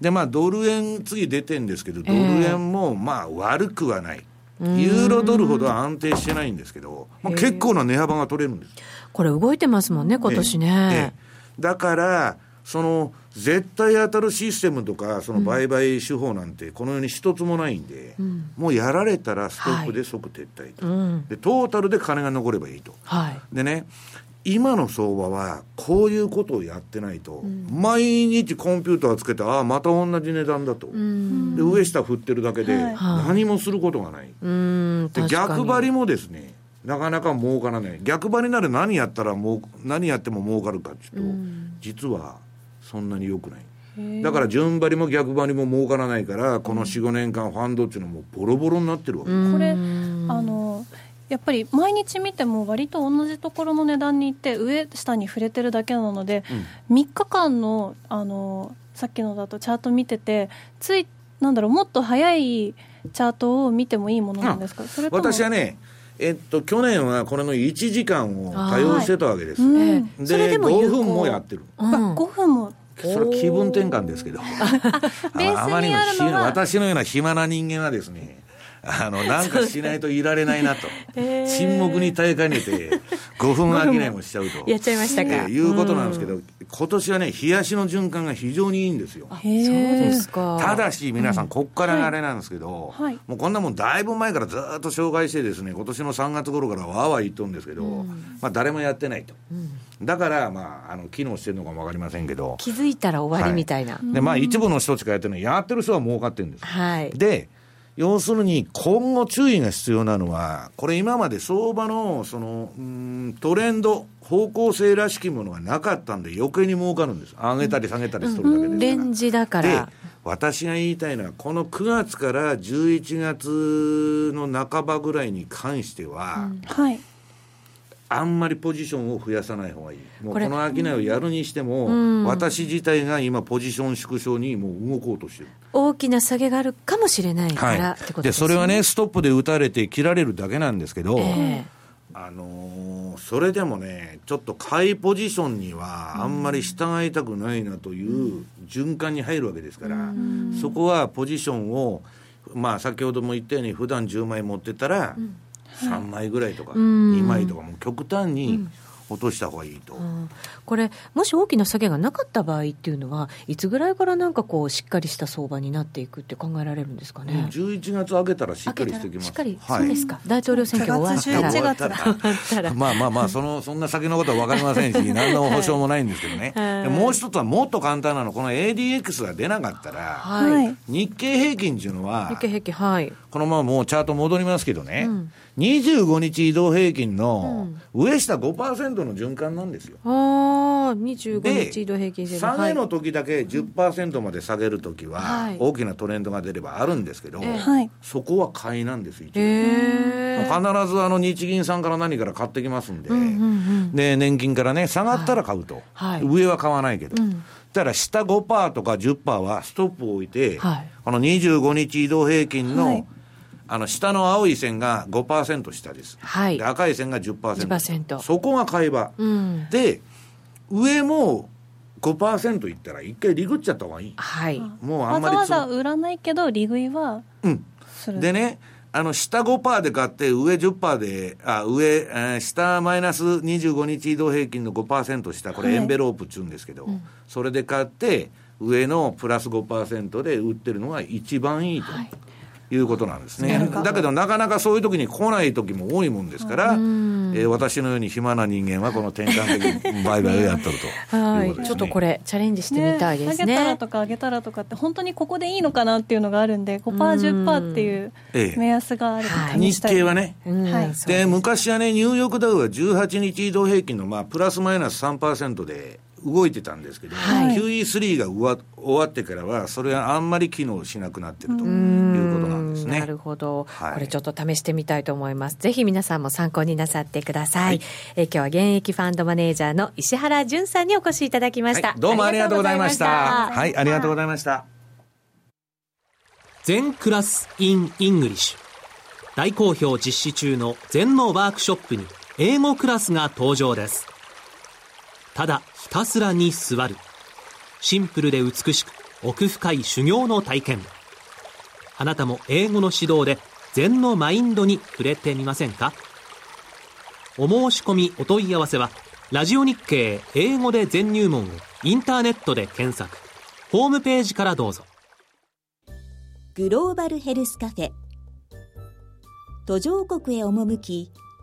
でまあドル円次出てんですけどドル円もまあ悪くはない、ユーロドルほど安定してないんですけど、まあ、結構な値幅が取れるんです。これ動いてますもんね、今年ね。ええ。だから、その絶対当たるシステムとか、その売買手法なんて、この世に一つもないんで、もうやられたらストップで即撤退と、うん。で、トータルで金が残ればいいと。はい。でね、今の相場はこういうことをやってないと、毎日コンピューターつけて、ああ、また同じ値段だと、うん。で上下振ってるだけで、はい何もすることがない。うん。で逆張りもですねなかなか儲からない逆張りなら何やったらもう何やっても儲かるかっていうと、実はそんなに良くない。だから順張りも逆張りも儲からないからこの45年間ファンドっていうのはもうボロボロになってるわけ、うん。これあのやっぱり毎日見ても割と同じところの値段に行って上下に触れてるだけなので、3日間のあのさっきのだとチャート見ててついなんだろうもっと早いチャートを見てもいいものなんですか、それとも私はねえっと去年はこれの1時間を多用してたわけです、うん。ええそれででも有効。5分もやってる。うん。あ5分も。それは気分転換ですけど。あまりの私のような暇な人間はですねあのなんかしないといられないなと、沈黙に耐えかねて 5分商いもしちゃうとやっちゃいましたか。えーいうことなんですけど、今年はね冷やしの循環が非常にいいんですよ。そうですか。ただし皆さん、こっからあれなんですけど、はい。もうこんなもんだいぶ前からずっと紹介してですね今年の3月頃からわーわー言っとるんですけど、まあ、誰もやってないと、だから、まあ、あの機能してるのかも分かりませんけど、気づいたら終わりみたいな。でまあ、一部の人しかやってるのやってる人は儲かってるんですはい。で要するに今後注意が必要なのはこれ今まで相場のそのうーんトレンド方向性らしきものがなかったんで余計に儲かるんです。上げたり下げたりするだけですから、レンジだかでら。私が言いたいのは、この9月から11月の半ばぐらいに関しては、はいあんまりポジションを増やさない方がいい。もうこの商いをやるにしても、私自体が今ポジション縮小にもう動こうとしてる。大きな下げがあるかもしれないから、ってことで、ですね。それはね、ストップで打たれて切られるだけなんですけど、えあのーそれでもね、ちょっと買いポジションにはあんまり従いたくないなという循環に入るわけですから、そこはポジションを、まあ先ほども言ったように、普段10枚持ってたら、3枚ぐらいとか、2枚とか、もう極端に落とした方がいいと。うんこれ、もし大きな下げがなかった場合っていうのは、いつぐらいからなんかこう、しっかりした相場になっていくって考えられるんですかね？11月明けたらしっかりしてきます。しっかり、はいそうですか。大統領選挙が終わったら。11月終わったら。まあまあまあ、その、そんな先のことは分かりませんし、何の保証もないんですけどね。はいでもう一つはもっと簡単なの、この ADX が出なかったら、はい。はい日経平均っていうのは日、経平均、はい。このままもうチャート戻りますけどね、25日移動平均の上下5%の循環なんですよ。ああ、25で日移動平均線下げのはい。時だけ10%まで下げる時ははい。大きなトレンドが出ればあるんですけど、ええ。はい。そこは買いなんです、一。必ずあの日銀さんから何から買ってきますんで、うんうんで年金からね、下がったら買うと、はい。上は買わないけど、ん。だから下5%とか10%はストップを置いて、はい。この25日移動平均の,、はいあの下の青い線が5%下です、はい。で赤い線が 10%, 10%そこが買い場、うん。で、上も5%いったら、一回リグっちゃった方がいい。はい。もうあんまりつわざわざ売らないけど利食いはうん。でね、あの下5%で買って、上10%で、あ上、えー下マイナス25日移動平均の5%下、これ、はい。エンベロープっちゅうんですけど、それで買って、上のプラス5%で売ってるのが一番いいと。いうことなんですね。だけど、なかなかそういう時に来ない時も多いもんですから、えー私のように暇な人間はこの転換的売買をやっとるとはいい。うことです、ね。ちょっとこれ、チャレンジしてみたいです下げたらね。とか上げたらとかって本当にここでいいのかなっていうのがあるんで 5%10% っていうええ目安があれば試日経はね、うんはいで昔はね、ニューヨークダウは18日移動平均の、まあ、プラスマイナス3%で動いてたんですけど、はい QE3 が終わ終わってからは、それはあんまり機能しなくなってるということなんですね。なるほど、はいこれちょっと試してみたいと思います。ぜひ皆さんも参考になさってください。はいえー今日は現役ファンドマネージャーの石原淳さんにお越しいただきました。はいどうもありがとうございました。ありがとうございましたはい、ありがとうございました。全クラス in English 大好評実施中の全のワークショップに英語クラスが登場ですただひたすらに座る。シンプルで美しく奥深い修行の体験。あなたも英語の指導で禅のマインドに触れてみませんか？お申し込みお問い合わせはラジオ日経英語で全入門をインターネットで検索。ホームページからどうぞ。グローバルヘルスカフェ。途上国へ赴き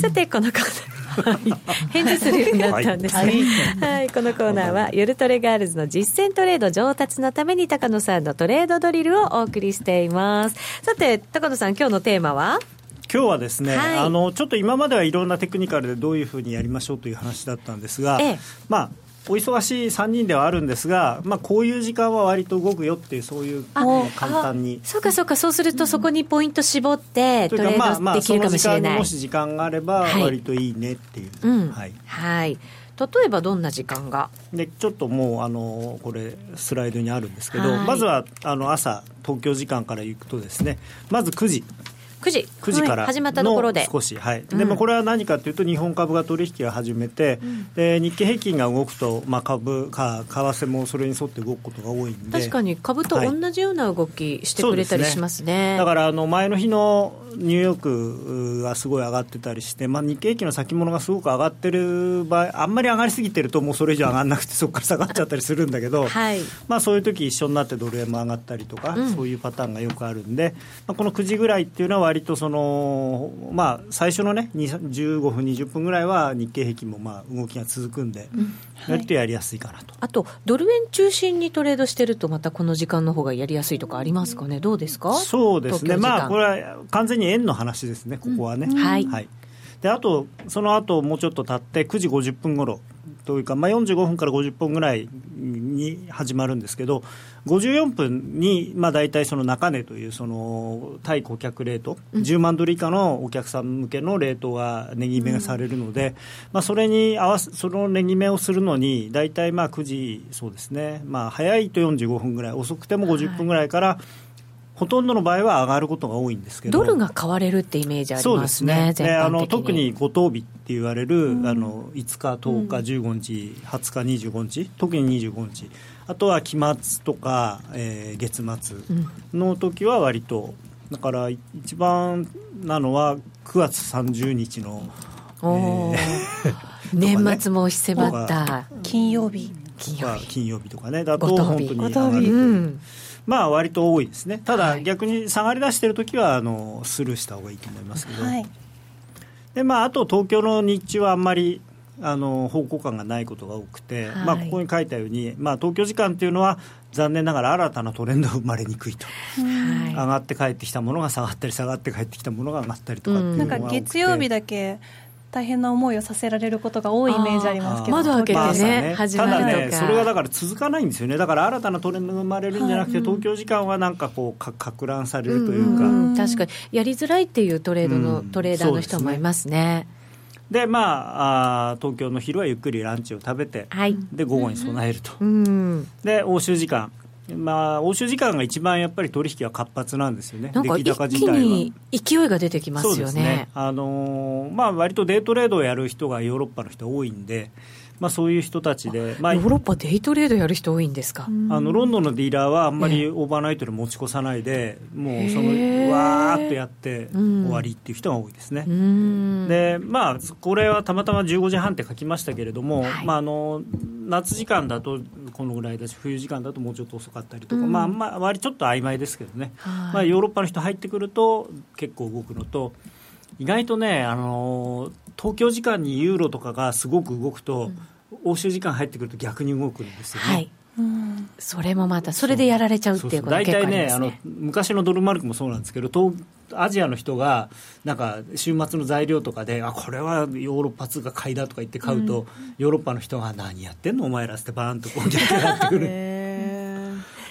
さてこのコーナーはい返事するようになったんですが、はい。このコーナーは夜トレガールズの実践トレード上達のために高野さんのトレードドリルをお送りしています。さて高野さん今日のテーマは？今日はですね、はい。あのちょっと今まではいろんなテクニカルでどういうふうにやりましょうという話だったんですが、ええ。まあお忙しい3人ではあるんですが、まあ、こういう時間は割と動くよっていうそういう簡単に。そうかそうかそうするとそこにポイント絞ってトレードできるかもしれない。もし時間があればはい。割といいねっていう、うん。はい、はい。例えばどんな時間が？でちょっともうあのこれスライドにあるんですけど、はい。まずはあの朝東京時間から行くとですねまず9時9時。9時から始まったところで。の少し、はい。うん。でもこれは何かというと日本株が取引を始めて、で日経平均が動くと、まあ、株か為替もそれに沿って動くことが多いんで。確かに株と同じような動きしてくれたりしますね、だからあの前の日のニューヨークがすごい上がってたりして、まあ、日経平均の先物がすごく上がってる場合、あんまり上がりすぎてると、もうそれ以上上がらなくて、そこから下がっちゃったりするんだけど、はい、まあ、そういう時一緒になってドル円も上がったりとか、うん、そういうパターンがよくあるんで、まあ、この9時ぐらいっていうのは、割とその、まあ、最初のね、15分、20分ぐらいは日経平均もまあ動きが続くんで、うん。はい、割とやりやすいかなと。あと、ドル円中心にトレードしてると、またこの時間の方がやりやすいとかありますかね、どうですか？そうですね、まあ、これは完全に円の話ですね、ここはね。うん、はい、はい、であと、その後もうちょっと経って、9時50分ごろというか、まあ、45分から50分ぐらいに始まるんですけど、54分に、まあ、大体その中値というその対顧客レート、うん、10万ドル以下のお客さん向けのレートが値決めがされるので、うん、まあ、それに合わせその値決めをするのに、大体まあ9時、そうですね、まあ、早いと45分ぐらい、遅くても50分ぐらいから、はいほとんどの場合は上がることが多いんですけどドルが買われるってイメージありますね、すね。あの特に五等日って言われる、うん、あの5日、10日、15日、20日、25日、特に25日、あとは期末とか、えー、月末の時は割と、だから一番なのは9月30日の。えー 年末も押し迫った。金曜日。金曜日。金曜日とかね。だと本当に上がるという。まあ割と多いですね、ただ逆に下がりだしているときはあのスルーした方がいいと思いますけど、はい、でまあ、あと東京の日中はあんまりあの方向感がないことが多くて、はい、まあ、ここに書いたように、まあ、東京時間というのは残念ながら新たなトレンドが生まれにくいと、はい、上がって帰ってきたものが下がったり下がって帰ってきたものが上がったりとかっていうのがなんか月曜日だけ大変な思いをさせられることが多いイメージありますけど窓開けてね、ねただね、それがだから続かないんですよね、だから新たなトレンドが生まれるんじゃなくて、東京時間はなんかこうか、か乱されるというか、うんうん、確かに、やりづらいっていうトレードの、うん、トレーダーの人もいますね。でまあ、あ東京の昼はゆっくりランチを食べて、はい、で午後に備えると、うん、で欧州時間。まあ、欧州時間が一番やっぱり取引は活発なんですよね、なんか一気に勢いが出てきますよね。ね。あのー、まあ割とデートレードをやる人がヨーロッパの人多いんで、まあ、そういう人たちで、まあ、ヨーロッパデイトレードやる人多いんですか？あのロンドンのディーラーはあんまりオーバーナイトで持ち越さないで、もうそのわーっとやって終わりっていう人が多いですね。でまあこれはたまたま15時半って書きましたけれども、はい、まあ、あの夏時間だとこのぐらいだし冬時間だともうちょっと遅かったりとか、まあ、まあ割ちょっと曖昧ですけどね、まあ、ヨーロッパの人入ってくると結構動くのと意外とねあの東京時間にユーロとかがすごく動くと、うん。欧州時間入ってくると逆に動くんですよね。はい。それもまた、それでやられちゃうっていうことが結構あね、大体ねあの、昔のドルマルクもそうなんですけど、東アジアの人が、なんか週末の材料とかで、あこれはヨーロッパ通貨買いだとか言って買うと、うん、ヨーロッパの人が、何やってんの、お前らってバーンとこう、逆上がってくる。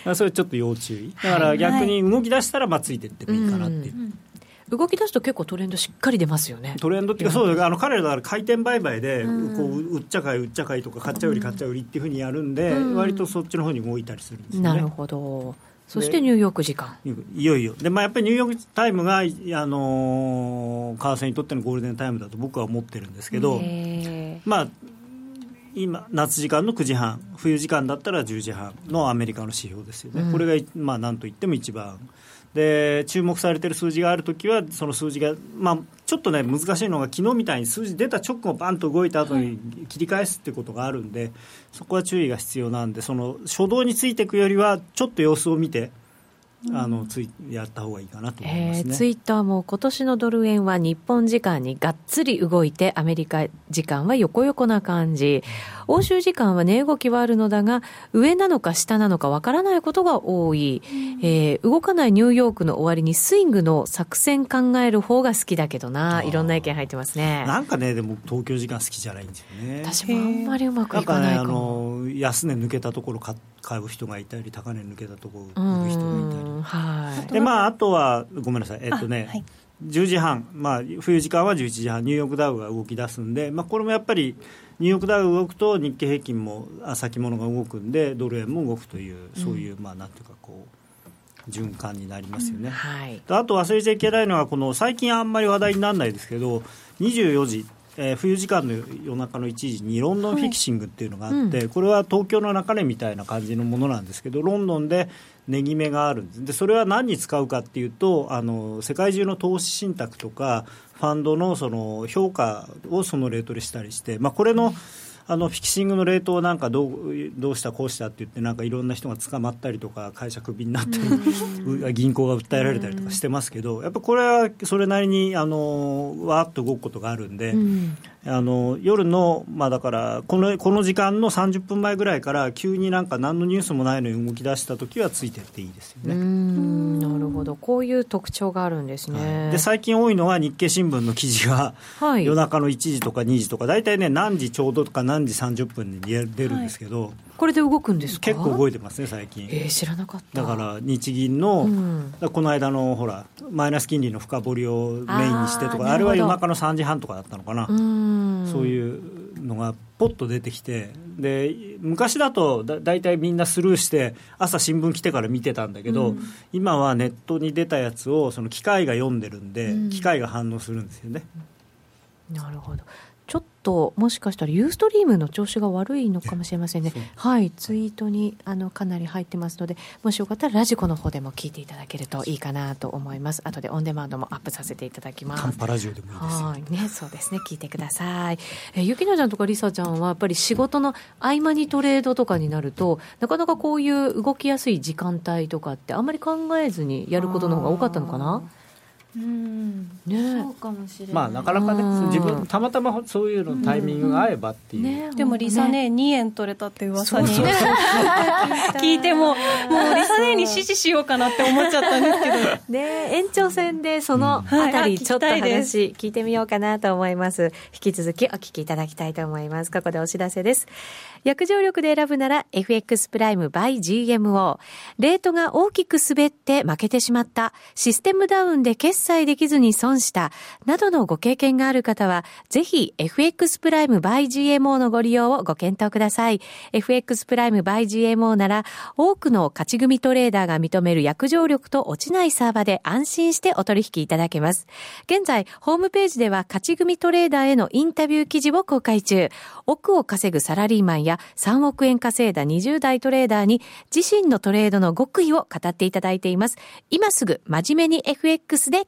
それちょっと要注意、だから逆に動き出したら、まあ、ついていってもいいかなっていう。うん動き出すと結構トレンドしっかり出ますよね。トレンドっていうかそうだあの彼らだから回転売買で、こう売っちゃ買い売っちゃ買いとか買っちゃ売り買っちゃ売りっていうふうにやるんで、割とそっちの方に動いたりするんですよね。なるほど。そしてニューヨーク時間。いよいよ。で、まあ、やっぱりニューヨークタイムが、あのー、為替にとってのゴールデンタイムだと僕は思ってるんですけどまあ今夏時間の9時半冬時間だったら10時半のアメリカの指標ですよね、うん、これが、まあ、なんといっても一番で注目されている数字があるときは、その数字が、まあ、ちょっとね、難しいのが、昨日みたいに数字出た直後、バンと動いた後に切り返すってことがあるんで、そこは注意が必要なんで、その初動についていくよりは、ちょっと様子を見て、あのついやった方がいいかなと思います、ね、えー、ツイッターも今年のドル円は日本時間にがっつり動いてアメリカ時間は横横な感じ。欧州時間は値動きはあるのだが上なのか下なのかわからないことが多い、えー、動かないニューヨークの終わりにスイングの作戦考える方が好きだけどな。いろんな意見入ってますね。なんかねでも東京時間好きじゃないんですよね。私もあんまりうまくいかないかも、ね、安値抜けたところ買買う人がいたり高値抜けたところ売る人がいたり。はい。でまあ、あとはごめんなさい、えっとね、はい、10時半、まあ、冬時間は11時半、ニューヨークダウが動き出すんで、まあ、これもやっぱり、ニューヨークダウ動くと、日経平均も先物が動くんで、ドル円も動くという、そういう、まあ、なんていうか、こう、循環になりますよね。うん。はい、あと忘れちゃいけないのは、この最近あんまり話題にならないですけど、24時えー、冬時間の夜中の1時にロンドンフィクシングっていうのがあって、はいうん、これは東京の中根みたいな感じのものなんですけどロンドンで値決めがあるんです。でそれは何に使うかっていうとあの世界中の投資信託とかファンドのその評価をそのレートでしたりして、まあ、これの、うんあのフィキシングのレートをなんかどうどうしたこうしたって言ってなんかいろんな人が捕まったりとか会社クビになったり銀行が訴えられたりとかしてますけどやっぱこれはそれなりにあのわーっと動くことがあるんで、あの夜の、まあ、だからこのこの時間の30分前ぐらいから急になんか何のニュースもないのに動き出した時はついてっていいですよね。なるほど。こういう特徴があるんですね、はい、で最近多いのは日経新聞の記事が、はい、夜中の1時とか2時とか大体ね何時ちょうどとか何時30分に出るんですけど、はい、これで動くんです結構動いてますね最近、えー、知らなかった。だから日銀の、うん、この間のほらマイナス金利の深掘りをメインにしてとかあれは夜中の3時半とかだったのかな。そういうのがポッと出てきてで昔だとだ大体みんなスルーして朝新聞来てから見てたんだけど、うん、今はネットに出たやつをその機械が読んでるんで、うん、機械が反応するんですよね。なるほどともしかしたらユーストリームの調子が悪いのかもしれませんね、はい、ツイートにあのかなり入ってますので、もしよかったらラジコの方でも聞いていただけるといいかなと思います、後でオンデマンドもアップさせていただきます。カンパラジオでもいいですはいね、そうですね、聞いてください。えゆきなちゃんとかりさちゃんは、やっぱり仕事の合間にトレードとかになると、なかなかこういう動きやすい時間帯とかって、あんまり考えずにやることの方が多かったのかな？うん。ね、そうかもしれない、まあ、なかなかね自分たまたまそういうのタイミングが合えばっていう、ね、でもリサね2円取れたって噂に。聞いてももうリサ姉に指示しようかなって思っちゃったんですけど。ね延長戦でそのあたりちょっと話聞いてみようかなと思います。引き続きお聞きいただきたいと思います。ここでお知らせです。約定力で選ぶなら FX プライム by GMO。レートが大きく滑って負けてしまった、システムダウンで決済できずに損した、などのご経験がある方は、ぜひ FX プライム by GMO のご利用をご検討ください。FX プライム by GMO なら、多くの勝ち組トレーダーが認める約定力と落ちないサーバで安心してお取引いただけます。現在、ホームページでは勝ち組トレーダーへのインタビュー記事を公開中。億を稼ぐサラリーマンや3億円稼いだ20代トレーダーに自身のトレードの極意を語っていただいています。今すぐ真面目に FX で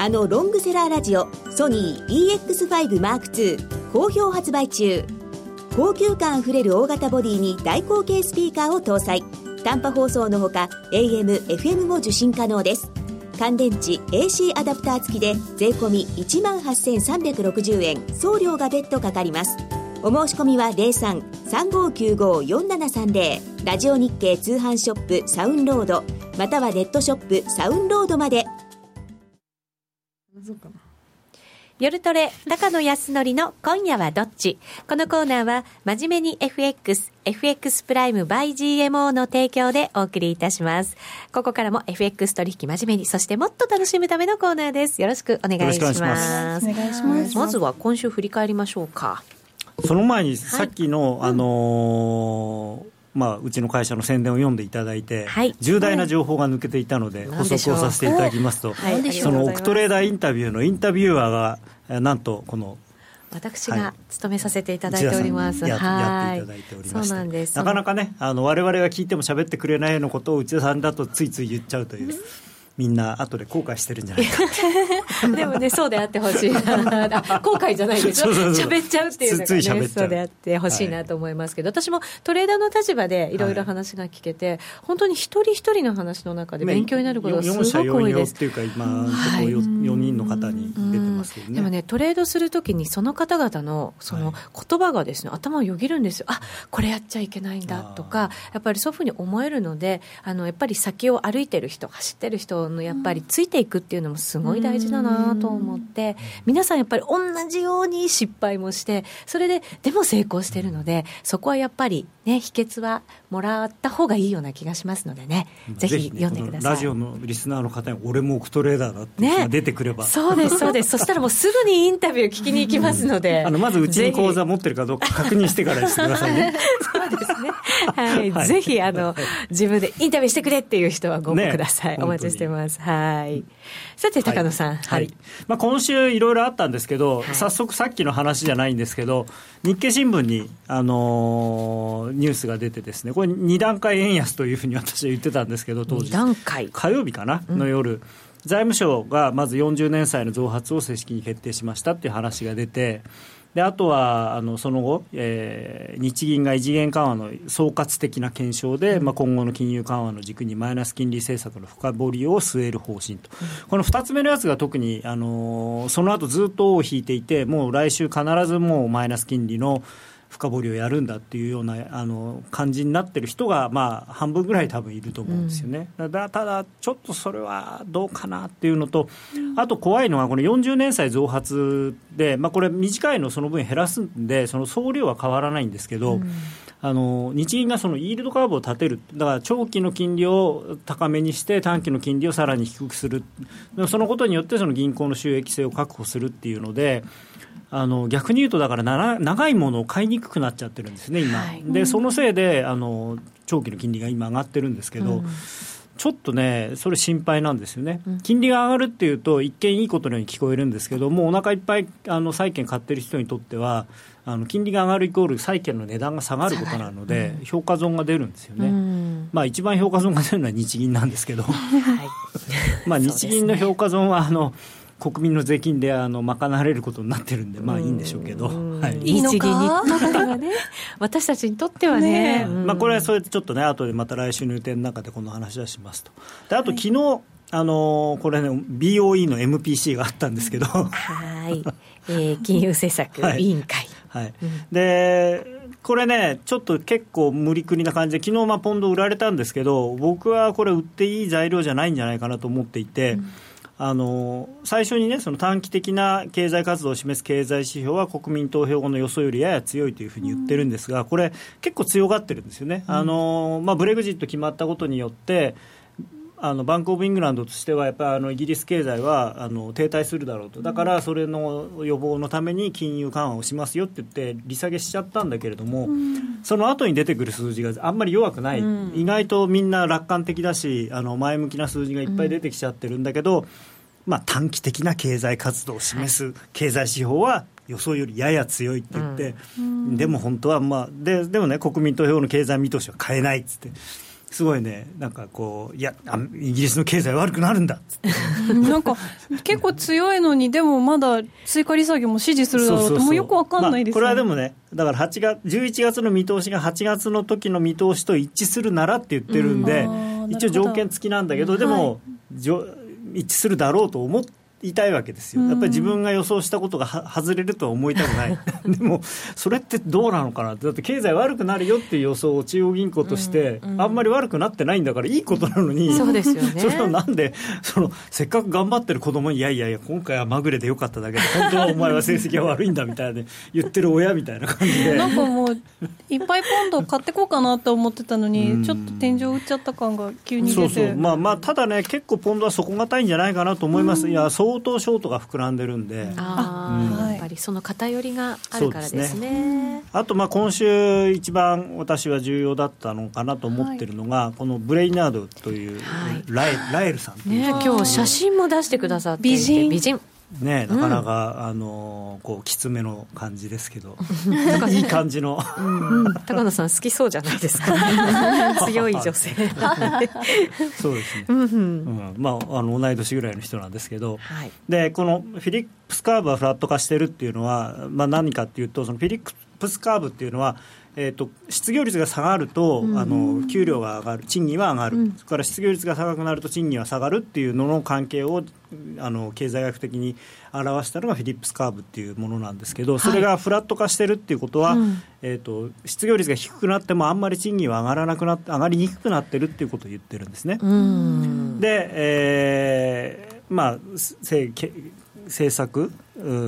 あのロングセラーラジオソニー EX5M2 好評発売中。高級感あふれる大型ボディに大口径スピーカーを搭載。短波放送のほか AM、FM も受信可能です。乾電池 AC アダプター付きで税込1万8360円。送料が別途かかります。お申し込みは03-3595-4730ラジオ日経通販ショップサウンロード。またはネットショップサウンロードまで。夜トレ、高野康則の今夜はどっち？このコーナーは、真面目に FX、FX プライム by GMO の提供でお送りいたします。ここからも FX 取引真面目に、そしてもっと楽しむためのコーナーです。よろしくお願いします。お願いします。まずは今週振り返りましょうか。その前に、さっきの、はい、あのーまあ、うちの会社の宣伝を読んでいただいて、はい、重大な情報が抜けていたので、補足をさせていただきますと、はい、そのオクトレーダーインタビューのインタビュアーが、なんとこの私が務めさせていただいております。はい、ややっていただいておりまして。なかなかねあの我々が聞いても喋ってくれないようなことを内田さんだとついつい言っちゃうという。みんな後で後悔してるんじゃないか でもねそうであってほしいな後悔じゃないですよ喋っちゃうっていうのが、ね、そうであってほしいなと思いますけど、はい、私もトレーダーの立場でいろいろ話が聞けて、はい、本当に一人一人の話の中で勉強になることがすごく多いです。っていうか今のところ 4, 人の方に出てますけどね、でもねトレードするときにその方々のその言葉がですね、頭をよぎるんですよ。あこれやっちゃいけないんだとかやっぱりそういうふうに思えるのであのやっぱり先を歩いてる人走ってる人のやっぱりついていくっていうのもすごい大事だなと思って、皆さんやっぱり同じように失敗もして、それで、でも成功してるので、そこはやっぱりね、秘訣はもらった方がいいような気がしますのでね、ぜひ読んでください。ラジオのリスナーの方に、俺もオクトレーダーだってね、出てくれば。そうです、そうです。そしたらもうすぐにインタビュー聞きに行きますので。あの、まずうちに口座持ってるかどうか確認してからしてくださいね。はい、ぜひ、あの、自分でインタビューしてくれっていう人はご応募ください。ね、お待ちしてます。はい。さて、高野さん。はい。はい、まあ、今週いろいろあったんですけど、はい、早速さっきの話じゃないんですけど、日経新聞に、あのー、ニュースが出てですね、これ2段階円安というふうに私は言ってたんですけど、当時。段階火曜日かな、の夜。うん財務省がまず40年債の増発を正式に決定しましたっていう話が出て、であとはあのその後、えー、日銀が異次元緩和の総括的な検証で、うん、まあ、今後の金融緩和の軸にマイナス金利政策の深掘りを据える方針と、うん、この2つ目のやつが特に、あのー、その後ずっと尾を引いていて、もう来週必ずもうマイナス金利の深掘りをやるんだっていうようなあの感じになってる人が、まあ、半分ぐらい多分いると思うんですよね、うん、だただ、ちょっとそれはどうかなっていうのと、あと怖いのは、この40年債増発で、まあ、これ、短いのその分減らすんで、その総量は変わらないんですけど、うんあの日銀がそのイールドカーブを立てる、だから長期の金利を高めにして、短期の金利をさらに低くする、そのことによってその銀行の収益性を確保するっていうので、あの逆に言うと、だから長いものを買いにくくなっちゃってるんですね、今。はい、で、そのせいであの長期の金利が今上がってるんですけど、うん、ちょっとね、それ心配なんですよね、うん、金利が上がるっていうと、一見いいことのように聞こえるんですけど、もうお腹いっぱいあの債券買ってる人にとっては、あの金利が上がるイコール債券の値段が下がることなので、うん、評価損が出るんですよね、うん、まあ、一番評価損が出るのは日銀なんですけど、はい、まあ日銀の評価損はあの国民の税金であの賄われることになってるんで、まあいいんでしょうけど、はい、いいのか？私たちにとってはね、ねまあ、これはそれちょっとね、後でまた来週の予定の中でこの話はしますと。であと昨日、はいあのこれね、BOE の MPC があったんですけど、はい、えー、金融政策 委員会。はい、はい。うん、でこれね、ちょっと結構無理くりな感じで、昨日まあポンド売られたんですけど、僕はこれ、売っていい材料じゃないんじゃないかなと思っていて。うん。あの最初にね、その短期的な経済活動を示す経済指標は国民投票後の予想よりやや強いというふうに言ってるんですが、これ、結構強がってるんですよね、あのまあ、ブレグジット決まったことによって、あのバンク・オブ・イングランドとしては、やっぱりあのイギリス経済はあの停滞するだろうと、だからそれの予防のために金融緩和をしますよって言って、利下げしちゃったんだけれども、うん、その後に出てくる数字があんまり弱くない、うん、意外とみんな楽観的だし、あの前向きな数字がいっぱい出てきちゃってるんだけど、うん、まあ、短期的な経済活動を示す経済指標は、予想よりやや強いって言って、でも本当は、まあ、ででもね、国民投票の経済見通しは変えないっつって。すごいね、なんかこう、いや、イギリスの経済悪くなるんだなんか、結構強いのに、でもまだ追加利下げも支持するだろうと、もうよくわかんないです、ね。まあ、これはでもね、だから8月11月の見通しが8月の時の見通しと一致するならって言ってるんで、ん。一応条件付きなんだけど、でも、はい、一致するだろうと思って。いたいわけですよ、やっぱり自分が予想したことがは外れるとは思いたくない、でもそれってどうなのかなだって経済悪くなるよっていう予想を中央銀行として、あんまり悪くなってないんだから、いいことなのに、そうですよね、それをなんでその、せっかく頑張ってる子供に、いやいやいや、今回はまぐれでよかっただけで、本当はお前は成績が悪いんだみたいな、言ってる親みたいな感じで。なんかもう、いっぱいポンド買ってこうかなと思ってたのに、ちょっと天井打っちゃった感が急に出て。そうそう、まあまあ、ただね、結構ポンドは底堅いんじゃないかなと思います。いや相当ショートが膨らんでるんで、あうん、やっぱりその偏りがあるからですね。あとまあ今週一番私は重要だったのかなと思ってるのが、はい、このブレイナードという、ライラエルさん、ね、今日写真も出してくださって美人。美人ねなかなか、うん、あのこうきつめの感じですけど。いい感じの、うん、高野さん好きそうじゃないですか、強い女性。そうですね、うん、うん、まああの同い年ぐらいの人なんですけど、はい、でこのフィリップスカーブはフラット化してるっていうのは、まあ、何かっていうとそのフィリップスカーブっていうのはえーと、失業率が下がると、うん、あの給料が上がる賃金は上がる、うん、それから失業率が高くなると賃金は下がるっていうのの関係をあの経済学的に表したのがフィリップスカーブっていうものなんですけどそれがフラット化してるっていうことは、はい、えーと、失業率が低くなってもあんまり賃金は上がらなくなって上がりにくくなってるっていうことを言ってるんですね。で、えーまあ、政策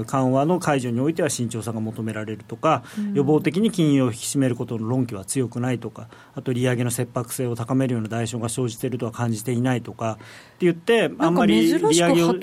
緩和の解除においては慎重さが求められるとか、うん、予防的に金融を引き締めることの論拠は強くないとかあと利上げの切迫性を高めるような代償が生じているとは感じていないとかって言ってあんまり利上げを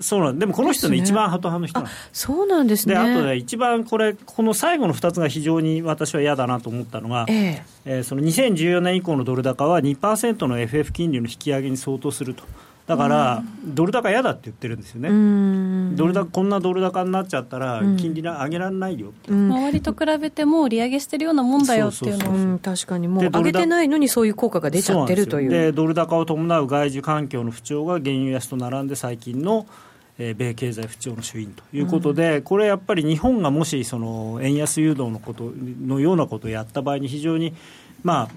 そうなんでもこの人の一番ハト派の人なんそうなんですね。であとで一番これこの最後の2つが非常に私は嫌だなと思ったのが、ええ。えー、その2014年以降のドル高は2%の FF 金利の引き上げに相当すると。だから、ドル高嫌だって言ってるんですよね、ドル高こんなドル高になっちゃったら、金利上げられないよ、周りと比べても利上げしてるようなもんだよっていうのを、確かに。もう上げてないのに、そういう効果が出ちゃってるという。でドル高を伴う外需環境の不調が原油安と並んで、最近のえ米経済不調の主因ということで、うん、これやっぱり日本がもしその円安誘導のことのようなことをやった場合に非常にまあ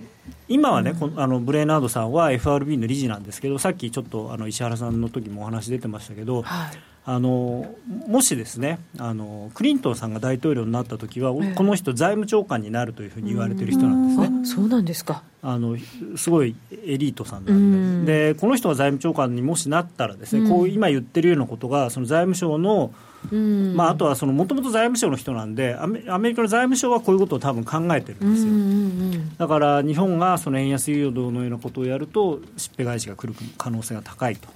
今はね、うん、あのブレイナードさんは FRB の理事なんですけどさっきちょっとあの石原さんの時もお話出てましたけど、はい、あのもしですねあのクリントンさんが大統領になった時は、えー、この人財務長官になるというふうに言われてる人なんですね。そうなんですか。あのすごいエリートさんなんででこの人が財務長官にもしなったらですね、こう今言ってるようなことがその財務省のまあ、あとはもともと財務省の人なんでアメアメリカの財務省はこういうことを多分考えてるんですよ、だから日本がその円安誘導のようなことをやるとしっぺ返しが来る可能性が高いと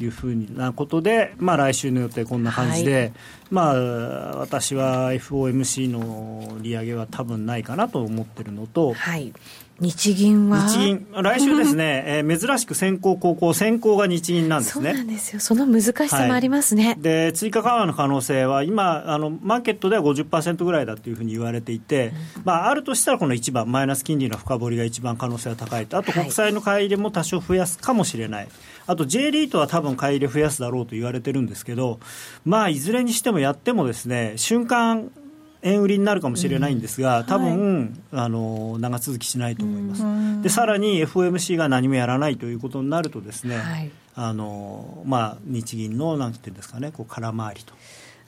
い。うふうなことで、まあ、来週の予定こんな感じで、はい、まあ、私は FOMC の利上げは多分ないかなと思ってるのと、はい日銀は？日銀。来週ですね、えー、珍しく先行後攻。先行が日銀なんですね。そうなんですよ。その難しさもありますね、はい、で追加緩和の可能性は今あのマーケットでは50%ぐらいだというふうに言われていて、うん、まあ、あるとしたらこの一番マイナス金利の深掘りが一番可能性が高いと。あと国債の買い入れも多少増やすかもしれない、はい、あと J リートは多分買い入れ増やすだろうと言われてるんですけどまあいずれにしてもやってもですね瞬間円売りになるかもしれないんですが、多分、はい、あの長続きしないと思います。でさらに FOMC が何もやらないということになるとですね、はい、あのまあ、日銀のなんていうんですかねこう空回りと。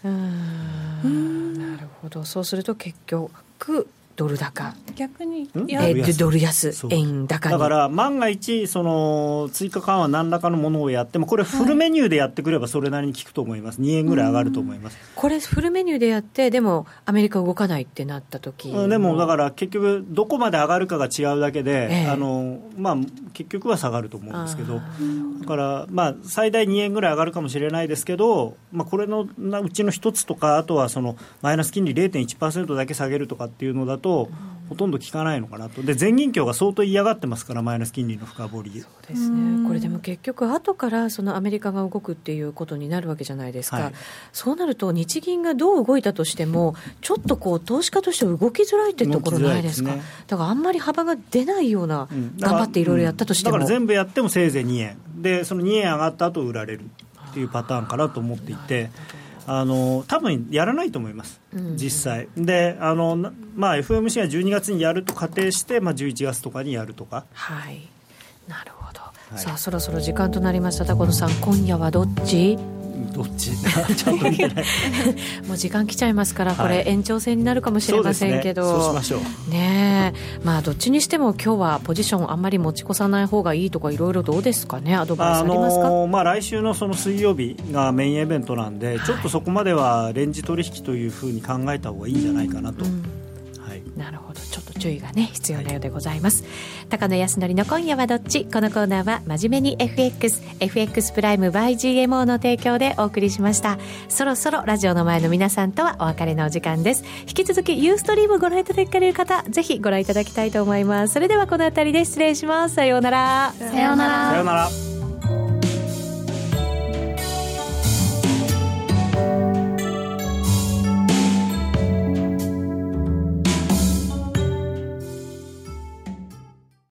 うん。なるほど。そうすると結局ドル高。逆に。えー、ドル安。円高だから万が一その追加緩和何らかのものをやってもこれフルメニューでやってくればそれなりに効くと思います、はい、2円ぐらい上がると思います。これフルメニューでやってでもアメリカ動かないってなった時。でもだから結局どこまで上がるかが違うだけで、えー、あのまあ、結局は下がると思うんですけど。だからまあ最大2円ぐらい上がるかもしれないですけど、まあ、これのうちの一つとかあとはそのマイナス金利0.1%だけ下げるとかっていうのだとと、ほとんど効かないのかなと、で全銀協が相当嫌がってますから、マイナス金利の深掘り。そうですね、これでも結局、後からそのアメリカが動くっていうことになるわけじゃないですか、はい、そうなると、日銀がどう動いたとしても、ちょっとこう投資家として動きづらいってところないですか、ね、だからあんまり幅が出ないような、うん、頑張っていろいろやったとしても、だから全部やってもせいぜい2円、でその2円上がった後売られるっていうパターンかなと思っていて。あの多分やらないと思います、実際。であの、まあ、FOMC が12月にやると仮定して、まあ、11月とかにやるとか。はい。なるほど、はい、さあそろそろ時間となりました。高野さん今夜はどっち？どっち？ちょっと見てない。もう時間来ちゃいますから、これ延長戦になるかもしれませんけど、そう、ね,、しましょうねまあどっちにしても今日はポジションあんまり持ち越さない方がいいとかいろいろどうですかね？アドバイスありますか、あのー、まあ、来週のその水曜日がメインイベントなんで、はい、ちょっとそこまではレンジ取引というふうに考えた方がいいんじゃないかなと。うん。なるほど。ちょっと注意がね必要なようでございます、はい、高野康則の今夜はどっち？このコーナーは真面目に FXFX プライム by GMO の提供でお送りしました。そろそろラジオの前の皆さんとはお別れのお時間です。引き続きユーストリームご覧いただかれる方ぜひご覧いただきたいと思います。それではこの辺りで失礼します。さようなら。さようなら。さようなら